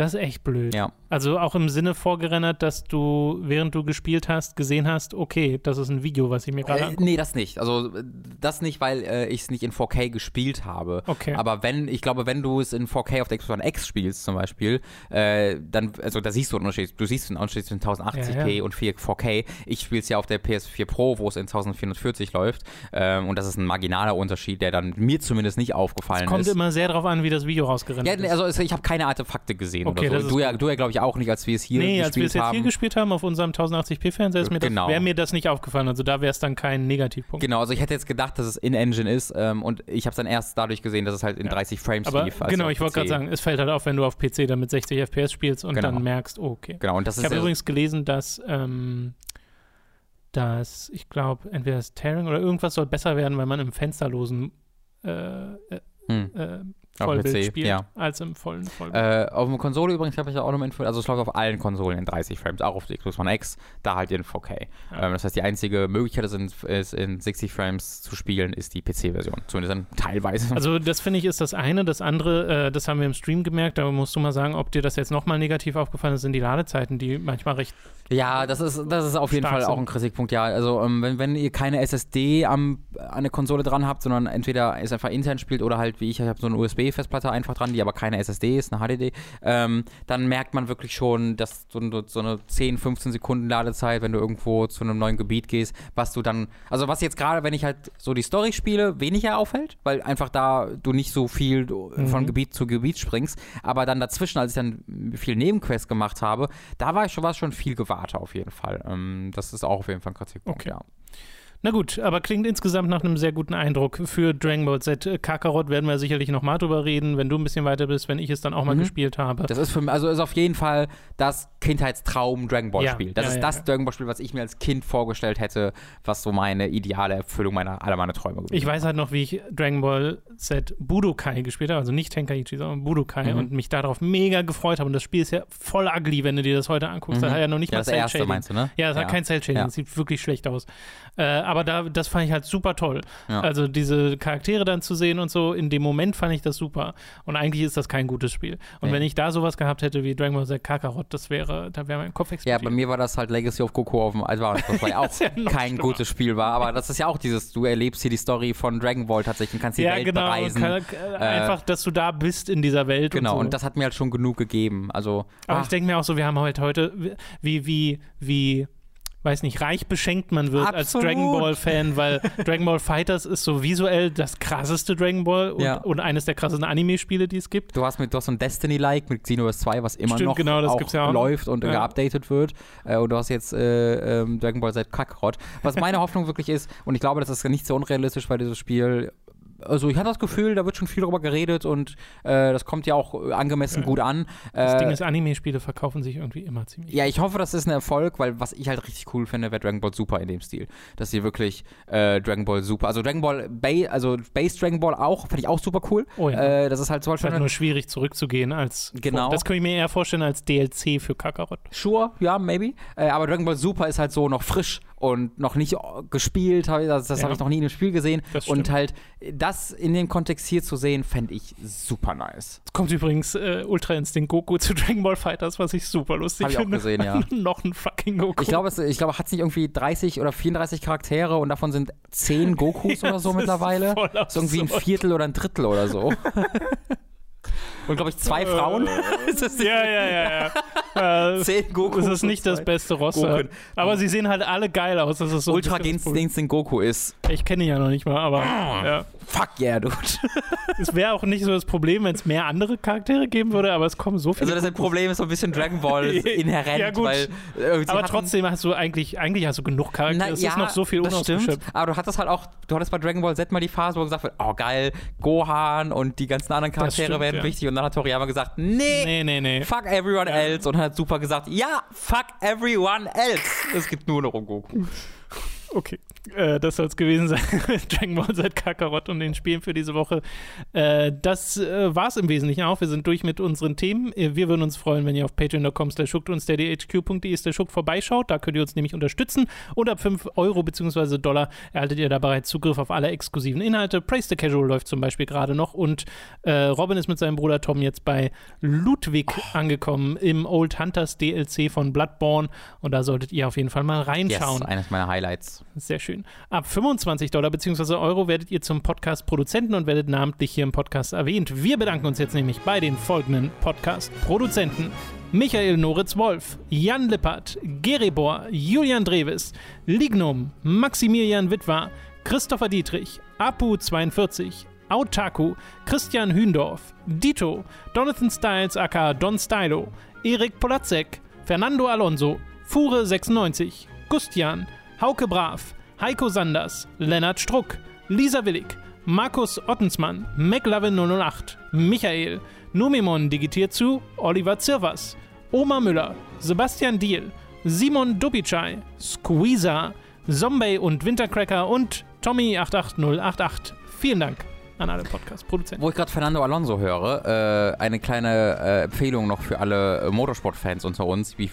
S1: Das ist echt blöd.
S2: Ja.
S1: Also auch im Sinne vorgerendert, dass du, während du gespielt hast, gesehen hast, okay, das ist ein Video, was ich mir gerade
S2: Äh,
S1: angucke.
S2: nee, das nicht. Also äh, das nicht, weil äh, ich es nicht in 4K gespielt habe.
S1: Okay.
S2: Aber wenn, ich glaube, wenn du es in 4K auf der Xbox One X spielst zum Beispiel, äh, dann, also da siehst du einen Unterschied. Du siehst einen Unterschied zwischen 1080p
S1: Ja, ja.
S2: und 4, 4K. Ich spiele es ja auf der PS4 Pro, wo es in 1440 läuft. Ähm, und das ist ein marginaler Unterschied, der dann mir zumindest nicht aufgefallen
S1: Kommt
S2: ist.
S1: immer sehr darauf an, wie das Video rausgerendert
S2: Ja,
S1: ist.
S2: also es- ich habe keine Artefakte gesehen
S1: Okay,
S2: oder so.
S1: ist
S2: Du ja, du ja glaube ich, auch nicht, als wir es hier
S1: Nee, als wir
S2: gespielt
S1: es jetzt
S2: haben.
S1: hier gespielt haben auf unserem 1080p-Fernseher, ist mir das-
S2: Genau.
S1: wäre mir das nicht aufgefallen. Also da wäre es dann kein Negativpunkt.
S2: Genau, also ich hätte jetzt gedacht, dass es in-Engine ist ähm, und ich habe es dann erst dadurch gesehen, dass es halt in
S1: Ja.
S2: 30 Frames
S1: Aber
S2: lief. also
S1: genau, ich wollte gerade sagen, es fällt halt auf, wenn du auf PC dann mit 60 FPS spielst und
S2: Genau.
S1: dann merkst, oh, okay.
S2: Genau, und das
S1: Ich
S2: ist
S1: habe übrigens gelesen, dass, ähm, dass ich glaube, entweder das Tearing oder irgendwas soll besser werden, wenn man im fensterlosen äh, äh,
S2: hm.
S1: äh, Vollbild
S2: PC,
S1: spielt,
S2: ja.
S1: als im vollen Vollbild.
S2: Äh, auf der Konsole übrigens habe ich ja auch noch Info, also es läuft auf allen Konsolen in 30 Frames, auch auf der Xbox One X, da halt in 4K.
S1: Ja.
S2: Ähm, das heißt, die einzige Möglichkeit, es in, ist in 60 Frames zu spielen, ist die PC-Version. Zumindest dann teilweise.
S1: Also das finde ich ist das eine. Das andere, äh, das haben wir im Stream gemerkt, da musst du mal sagen, ob dir das jetzt nochmal negativ aufgefallen ist, sind die Ladezeiten, die manchmal recht
S2: Ja, das ist, das ist auf jeden Fall auch
S1: sind.
S2: ein Kritikpunkt, ja. Also ähm, wenn, wenn ihr keine SSD am, an der Konsole dran habt, sondern entweder es einfach intern spielt oder halt wie ich, ich habe so eine USB-Festplatte einfach dran, die aber keine SSD ist, eine HDD, ähm, dann merkt man wirklich schon, dass so, eine- so eine 10, 15 Sekunden Ladezeit, wenn du irgendwo zu einem neuen Gebiet gehst, was du dann, also was jetzt gerade, wenn ich halt so die Story spiele, weniger auffällt, weil einfach da du nicht so viel von
S1: Mhm.
S2: Gebiet zu Gebiet springst, aber dann dazwischen, als ich dann viel Nebenquests gemacht habe, da war ich schon, war schon viel gewarter auf jeden Fall. Ähm, das ist auch auf jeden Fall ein Kritikpunkt,
S1: Okay.
S2: ja.
S1: Na gut, aber klingt insgesamt nach einem sehr guten Eindruck. Für Dragon Ball Z äh, Kakarot werden wir sicherlich nochmal drüber reden, wenn du ein bisschen weiter bist, wenn ich es dann auch mal
S2: Mhm.
S1: gespielt habe.
S2: Das ist für mich, also ist auf jeden Fall das Kindheitstraum Dragon Ball
S1: Ja,
S2: Spiel. Das
S1: ja,
S2: ist
S1: ja,
S2: das
S1: ja.
S2: Dragon Ball Spiel, was ich mir als Kind vorgestellt hätte, was so meine ideale Erfüllung meiner aller meiner Träume gewesen
S1: Ich weiß halt noch, wie ich Dragon Ball Z Budokai gespielt habe, also nicht Tenkaichi, sondern Budokai
S2: Mhm.
S1: und mich darauf mega gefreut habe. Und das Spiel ist ja voll ugly, wenn du dir das heute anguckst.
S2: Mhm.
S1: Das hat ja noch nicht
S2: Ja,
S1: mal
S2: das erste
S1: Cell-Shading.
S2: meinst du, ne?
S1: Ja, es hat
S2: Ja.
S1: kein Cell-Shading,
S2: Ja.
S1: es sieht wirklich schlecht aus. Äh, aber da, das fand ich halt super toll.
S2: Ja.
S1: Also diese Charaktere dann zu sehen und so, in dem Moment fand ich das super. Und eigentlich ist das kein gutes Spiel. Und
S2: Nee.
S1: wenn ich da sowas gehabt hätte wie Dragon Ball Z Kakarot, das wäre, da wäre mein Kopf
S2: Ja,
S1: explodiert.
S2: bei mir war das halt Legacy of Goku auf dem Advance, was <laughs> ja auch
S1: ja
S2: kein
S1: schlimmer.
S2: gutes Spiel war, aber das ist ja auch dieses, du erlebst hier die Story von Dragon Ball tatsächlich und kannst die
S1: ja,
S2: Welt
S1: genau.
S2: bereisen.
S1: Kann, äh, einfach, dass du da bist in dieser Welt.
S2: Genau,
S1: und, so.
S2: und das hat mir halt schon genug gegeben. Also,
S1: Aber
S2: ah,
S1: ich denke mir auch so, wir haben halt heute, wie, wie, wie, weiß nicht, reich beschenkt man wird als
S2: Absolut.
S1: Dragon Ball-Fan, weil <laughs> Dragon Ball Fighters ist so visuell das krasseste Dragon Ball und,
S2: Ja.
S1: und eines der krassesten Anime-Spiele, die es gibt.
S2: Du hast, mit, du hast so ein Destiny-like mit Xenoverse 2, was immer
S1: Stimmt,
S2: noch
S1: genau,
S2: auch
S1: ja auch.
S2: läuft und
S1: Ja.
S2: geupdatet wird. Äh, und du hast jetzt äh, ähm, Dragon Ball Z Kakarot. Was meine <laughs> Hoffnung wirklich ist, und ich glaube, das ist nicht so unrealistisch, weil dieses Spiel. Also ich hatte das Gefühl, da wird schon viel drüber geredet und äh, das kommt ja auch äh, angemessen
S1: Ja.
S2: gut an.
S1: Das
S2: Äh,
S1: Ding ist, Anime-Spiele verkaufen sich irgendwie immer ziemlich.
S2: ja, ich hoffe, das ist ein Erfolg, weil was ich halt richtig cool finde, wäre Dragon Ball Super in dem Stil. Dass sie wirklich äh, Dragon Ball Super, also Dragon Ball, Ba- also Base Dragon Ball auch, finde ich auch super cool.
S1: Oh ja.
S2: Äh, das ist halt zum
S1: Es ist
S2: Beispiel
S1: halt nur schwierig zurückzugehen als.
S2: Genau.
S1: Das könnte ich mir eher vorstellen als DLC für Kakarot.
S2: Sure, ja, maybe. Äh, aber Dragon Ball Super ist halt so noch frisch und noch nicht äh, gespielt. Das, das
S1: Ja.
S2: habe ich noch nie in einem Spiel gesehen. Und halt das in dem Kontext hier zu sehen, fände ich super nice.
S1: Es kommt übrigens äh, Ultra Instinct Goku zu Dragon Ball Fighters, was ich super lustig
S2: Hab ich auch
S1: finde.
S2: gesehen, ja. <laughs>
S1: Noch ein fucking Goku.
S2: Ich glaube, es ich glaube, hat es nicht irgendwie 30 oder 34 Charaktere und davon sind 10 <laughs> Gokus
S1: Ja,
S2: oder so
S1: ist
S2: mittlerweile. Das ist irgendwie ein. Viertel oder ein Drittel oder so. <laughs> und glaube ich zwei Frauen. <laughs> ist das
S1: ja, ja, ja, ja. <laughs> Äh,
S2: 10 Gokus.
S1: Es ist nicht das beste Roster.
S2: Goku.
S1: Aber sie sehen halt alle geil aus. Das ist so
S2: Ultra
S1: das Problem.
S2: Instinct Goku ist.
S1: Ich kenne ihn ja noch nicht mal, aber ja.
S2: Fuck yeah, dude.
S1: es wäre auch nicht so das Problem, wenn es mehr andere Charaktere geben würde, aber es kommen so viele.
S2: Also das Problem ist so ein bisschen Dragon Ball <laughs> inhärent,
S1: Ja, gut.
S2: weil äh,
S1: aber trotzdem hast du eigentlich, eigentlich hast du genug Charaktere.
S2: Na,
S1: es
S2: ja,
S1: ist noch so viel unausgeschöpft.
S2: aber du hattest halt auch, du hattest bei Dragon Ball Z mal die Phase, wo gesagt wird, oh geil, Gohan und die ganzen anderen Charaktere
S1: stimmt,
S2: werden
S1: ja.
S2: wichtig und dann hat Toriyama gesagt, nee,
S1: Nee, nee, nee.
S2: fuck everyone else und hat super gesagt, ja, fuck everyone else. Es geht nur noch um Goku. <laughs>
S1: Okay, äh, das soll es gewesen sein. <laughs> Dragon Ball Z Kakarot und den Spielen für diese Woche. Äh, das äh, war es im Wesentlichen auch. Wir sind durch mit unseren Themen. Äh, Wir würden uns freuen, wenn ihr auf patreon.com slash schuckt und steadyhq.de slash vorbeischaut. Da könnt ihr uns nämlich unterstützen. Und ab 5 Euro bzw. Dollar erhaltet ihr da bereits Zugriff auf alle exklusiven Inhalte. Praise the Casual läuft zum Beispiel gerade noch. Und äh, Robin ist mit seinem Bruder Tom jetzt bei Ludwig angekommen im Old Hunters DLC von Bloodborne. Und da solltet ihr auf jeden Fall mal
S2: Yes,
S1: reinschauen.
S2: eines meiner Highlights.
S1: Sehr schön. Ab 25 Dollar bzw. Euro werdet ihr zum Podcast-Produzenten und werdet namentlich hier im Podcast erwähnt. Wir bedanken uns jetzt nämlich bei den folgenden Podcast-Produzenten. Michael Noritz-Wolf, Jan Lippert, Geribor, Julian Dreves, Lignum, Maximilian Witwer, Christopher Dietrich, Apu42, Autaku, Christian Hündorf, Dito, Donathan Styles aka Don Stylo, Erik Polatzek, Fernando Alonso, Fure96, Gustian, Hauke Brav, Heiko Sanders, Lennart Struck, Lisa Willig, Markus Ottensmann, McLovin008, Michael, Numimon digitiert zu, Oliver Zirvas, Oma Müller, Sebastian Diel, Simon Dubicai, Squeezer, Zombie und Wintercracker und Tommy88088. Vielen Dank an alle Podcast-Produzenten.
S2: Wo ich gerade Fernando Alonso höre, äh, eine kleine äh, Empfehlung noch für alle äh, Motorsport-Fans unter uns, wie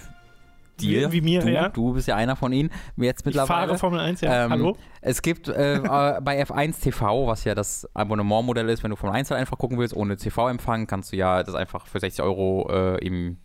S2: dir.
S1: Wie, wie mir,
S2: du,
S1: ja.
S2: Du bist ja einer von ihnen. Jetzt
S1: Ich
S2: mittlerweile.
S1: fahre Formel 1, ja.
S2: Ähm,
S1: Hallo?
S2: Es gibt äh, <laughs> äh, bei F1 TV, was ja das Abonnementmodell ist, wenn du Formel 1 halt einfach gucken willst, ohne TV-Empfang, kannst du ja das einfach für 60 Euro äh, im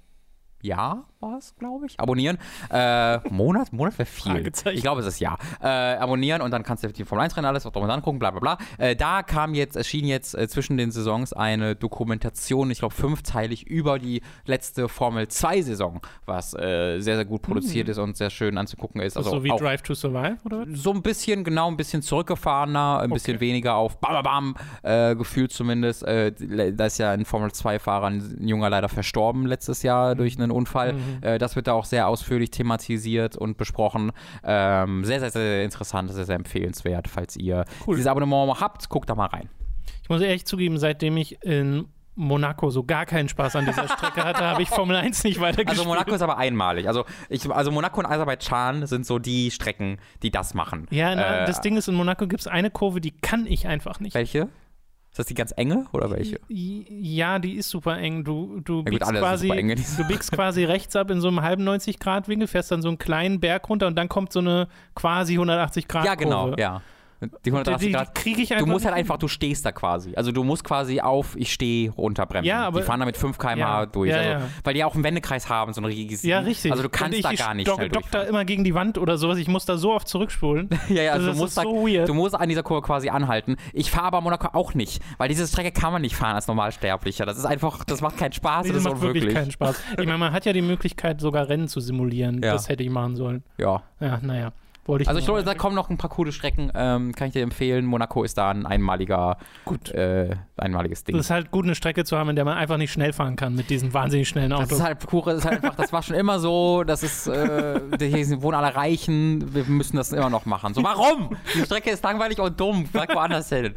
S2: Jahr, war es, glaube ich, abonnieren. Äh, Monat? Monat wäre viel. Ich glaube, es ist ja. Äh, abonnieren und dann kannst du die Formel 1 Rennen alles drum und dran gucken, bla bla bla. Äh, da kam jetzt, erschien jetzt äh, zwischen den Saisons eine Dokumentation, ich glaube fünfteilig, über die letzte Formel 2 Saison, was äh, sehr, sehr gut produziert ist und sehr schön anzugucken ist. Also
S1: so wie
S2: auch
S1: Drive to Survive, oder was?
S2: so ein bisschen, genau, ein bisschen zurückgefahrener, ein bisschen weniger auf Bam, Bam, Bam, äh, gefühlt zumindest. Da ist ja ein Formel-2-Fahrer, ein Junger leider verstorben letztes Jahr durch einen Unfall. Äh, das wird da auch sehr ausführlich thematisiert und besprochen. Ähm, sehr, sehr, sehr interessant, sehr, sehr empfehlenswert. Falls ihr
S1: Cool.
S2: dieses Abonnement habt, guckt da mal rein.
S1: Ich muss ehrlich zugeben, seitdem ich in Monaco so gar keinen Spaß an dieser Strecke hatte, habe ich Formel 1 nicht weitergespielt.
S2: Also Monaco ist aber einmalig. Also, ich, also Monaco und Aserbaidschan sind so die Strecken, die das machen.
S1: Ja, na,
S2: Äh,
S1: das Ding ist, in Monaco gibt es eine Kurve, die kann ich einfach nicht.
S2: Welche? Ist das die ganz enge oder welche?
S1: Ja, die ist super eng. Du, du,
S2: gut,
S1: biegst,
S2: sind
S1: quasi,
S2: eng
S1: du biegst quasi rechts ab in so einem halben 90-Grad-Winkel, fährst dann so einen kleinen Berg runter und dann kommt so eine quasi 180-Grad-Kurve.
S2: Ja, genau, ja. Die
S1: Die,
S2: 180
S1: die
S2: Grad.
S1: kriege ich
S2: Du
S1: einfach
S2: musst halt einfach, du stehst da quasi. Also du musst quasi auf, ich stehe, runterbremsen.
S1: Ja, aber-
S2: die fahren da mit 5 km/h
S1: Ja,
S2: durch.
S1: ja,
S2: also. Weil die auch einen Wendekreis haben, so ein riesiges.
S1: Ja, richtig.
S2: Also du kannst
S1: ich,
S2: da
S1: ich
S2: gar nicht
S1: dock,
S2: schnell
S1: dock da immer gegen die Wand oder sowas. Ich muss da so oft zurückspulen. <laughs>
S2: Ja, ja, also
S1: das
S2: du musst,
S1: ist
S2: da,
S1: so weird.
S2: du musst an dieser Kurve quasi anhalten. Ich fahre aber Monaco auch nicht, weil diese Strecke kann man nicht fahren als Normalsterblicher. Das ist einfach, das macht keinen Spaß,
S1: Nee,
S2: das
S1: das macht wirklich
S2: unwirklich.
S1: keinen Spaß. Ich meine, man hat ja die Möglichkeit, sogar Rennen zu simulieren. Das hätte ich machen sollen.
S2: Ja.
S1: Ja, naja. Wollte ich
S2: Also ich glaube, da kommen noch ein paar coole Strecken, ähm, kann ich dir empfehlen. Monaco ist da ein einmaliger,
S1: Gut.
S2: äh, einmaliges Ding.
S1: Das ist halt gut, eine Strecke zu haben, in der man einfach nicht schnell fahren kann mit diesen wahnsinnig schnellen
S2: Das
S1: Autos.
S2: ist halt das ist halt einfach, das war schon immer so, das ist, äh, hier wohnen alle Reichen, wir müssen das immer noch machen. So, warum? Die Strecke ist langweilig und dumm, sag woanders hin.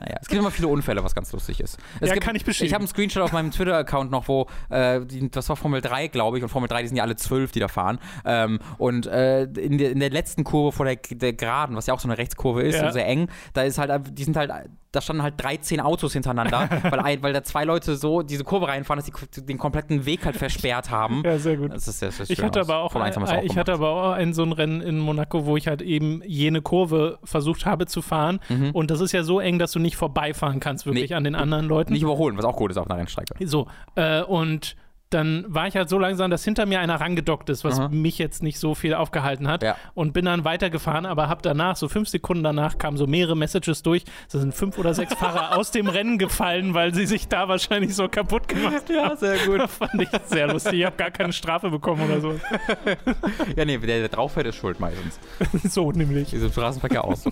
S2: Naja, es gibt immer viele Unfälle, was ganz lustig ist. Es
S1: Ja,
S2: gibt,
S1: kann ich bestätigen.
S2: Ich habe einen Screenshot auf meinem Twitter-Account noch, wo, äh, die, das war Formel 3, glaube ich, und Formel 3, die sind ja alle zwölf, die da fahren. Ähm, und äh, in, der, in der letzten Kurve vor der, der Geraden, was ja auch so eine Rechtskurve ist,
S1: Ja.
S2: so sehr eng, da ist halt, die sind halt, da standen halt 13 Autos hintereinander, <laughs> weil, ein, weil da zwei Leute so diese Kurve reinfahren, dass die den kompletten Weg halt versperrt haben.
S1: ja, sehr gut.
S2: Das ist sehr, sehr
S1: Ich hatte
S2: aus.
S1: aber auch,
S2: Formel 1 haben wir es
S1: ein, ich hatte aber auch ein so ein Rennen in Monaco, wo ich halt eben jene Kurve versucht habe zu fahren. Und das ist ja so eng, dass du nicht vorbeifahren kannst, wirklich
S2: Mhm. Nee.
S1: an den anderen Leuten.
S2: nicht überholen, was auch gut ist auf einer Rennstrecke.
S1: So, äh, und dann war ich halt so langsam, dass hinter mir einer rangedockt ist, was
S2: Mhm.
S1: mich jetzt nicht so viel aufgehalten hat.
S2: Ja.
S1: Und bin dann weitergefahren, aber hab danach, so fünf Sekunden danach, kamen so mehrere Messages durch. Da sind fünf oder sechs Fahrer <laughs> aus dem Rennen gefallen, weil sie sich da wahrscheinlich so kaputt gemacht haben.
S2: sehr gut.
S1: Das fand ich sehr lustig. Ich habe gar keine Strafe bekommen oder so. <laughs>
S2: Ja, nee, der, der drauf fährt, ist schuld meistens. <laughs>
S1: so nämlich.
S2: Ist im Straßenverkehr auch so.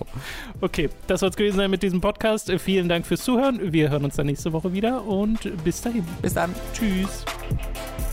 S1: Okay, das soll es gewesen sein mit diesem Podcast. Vielen Dank fürs Zuhören. Wir hören uns dann nächste Woche wieder und bis dahin.
S2: Bis dann.
S1: Tschüss. Thank you.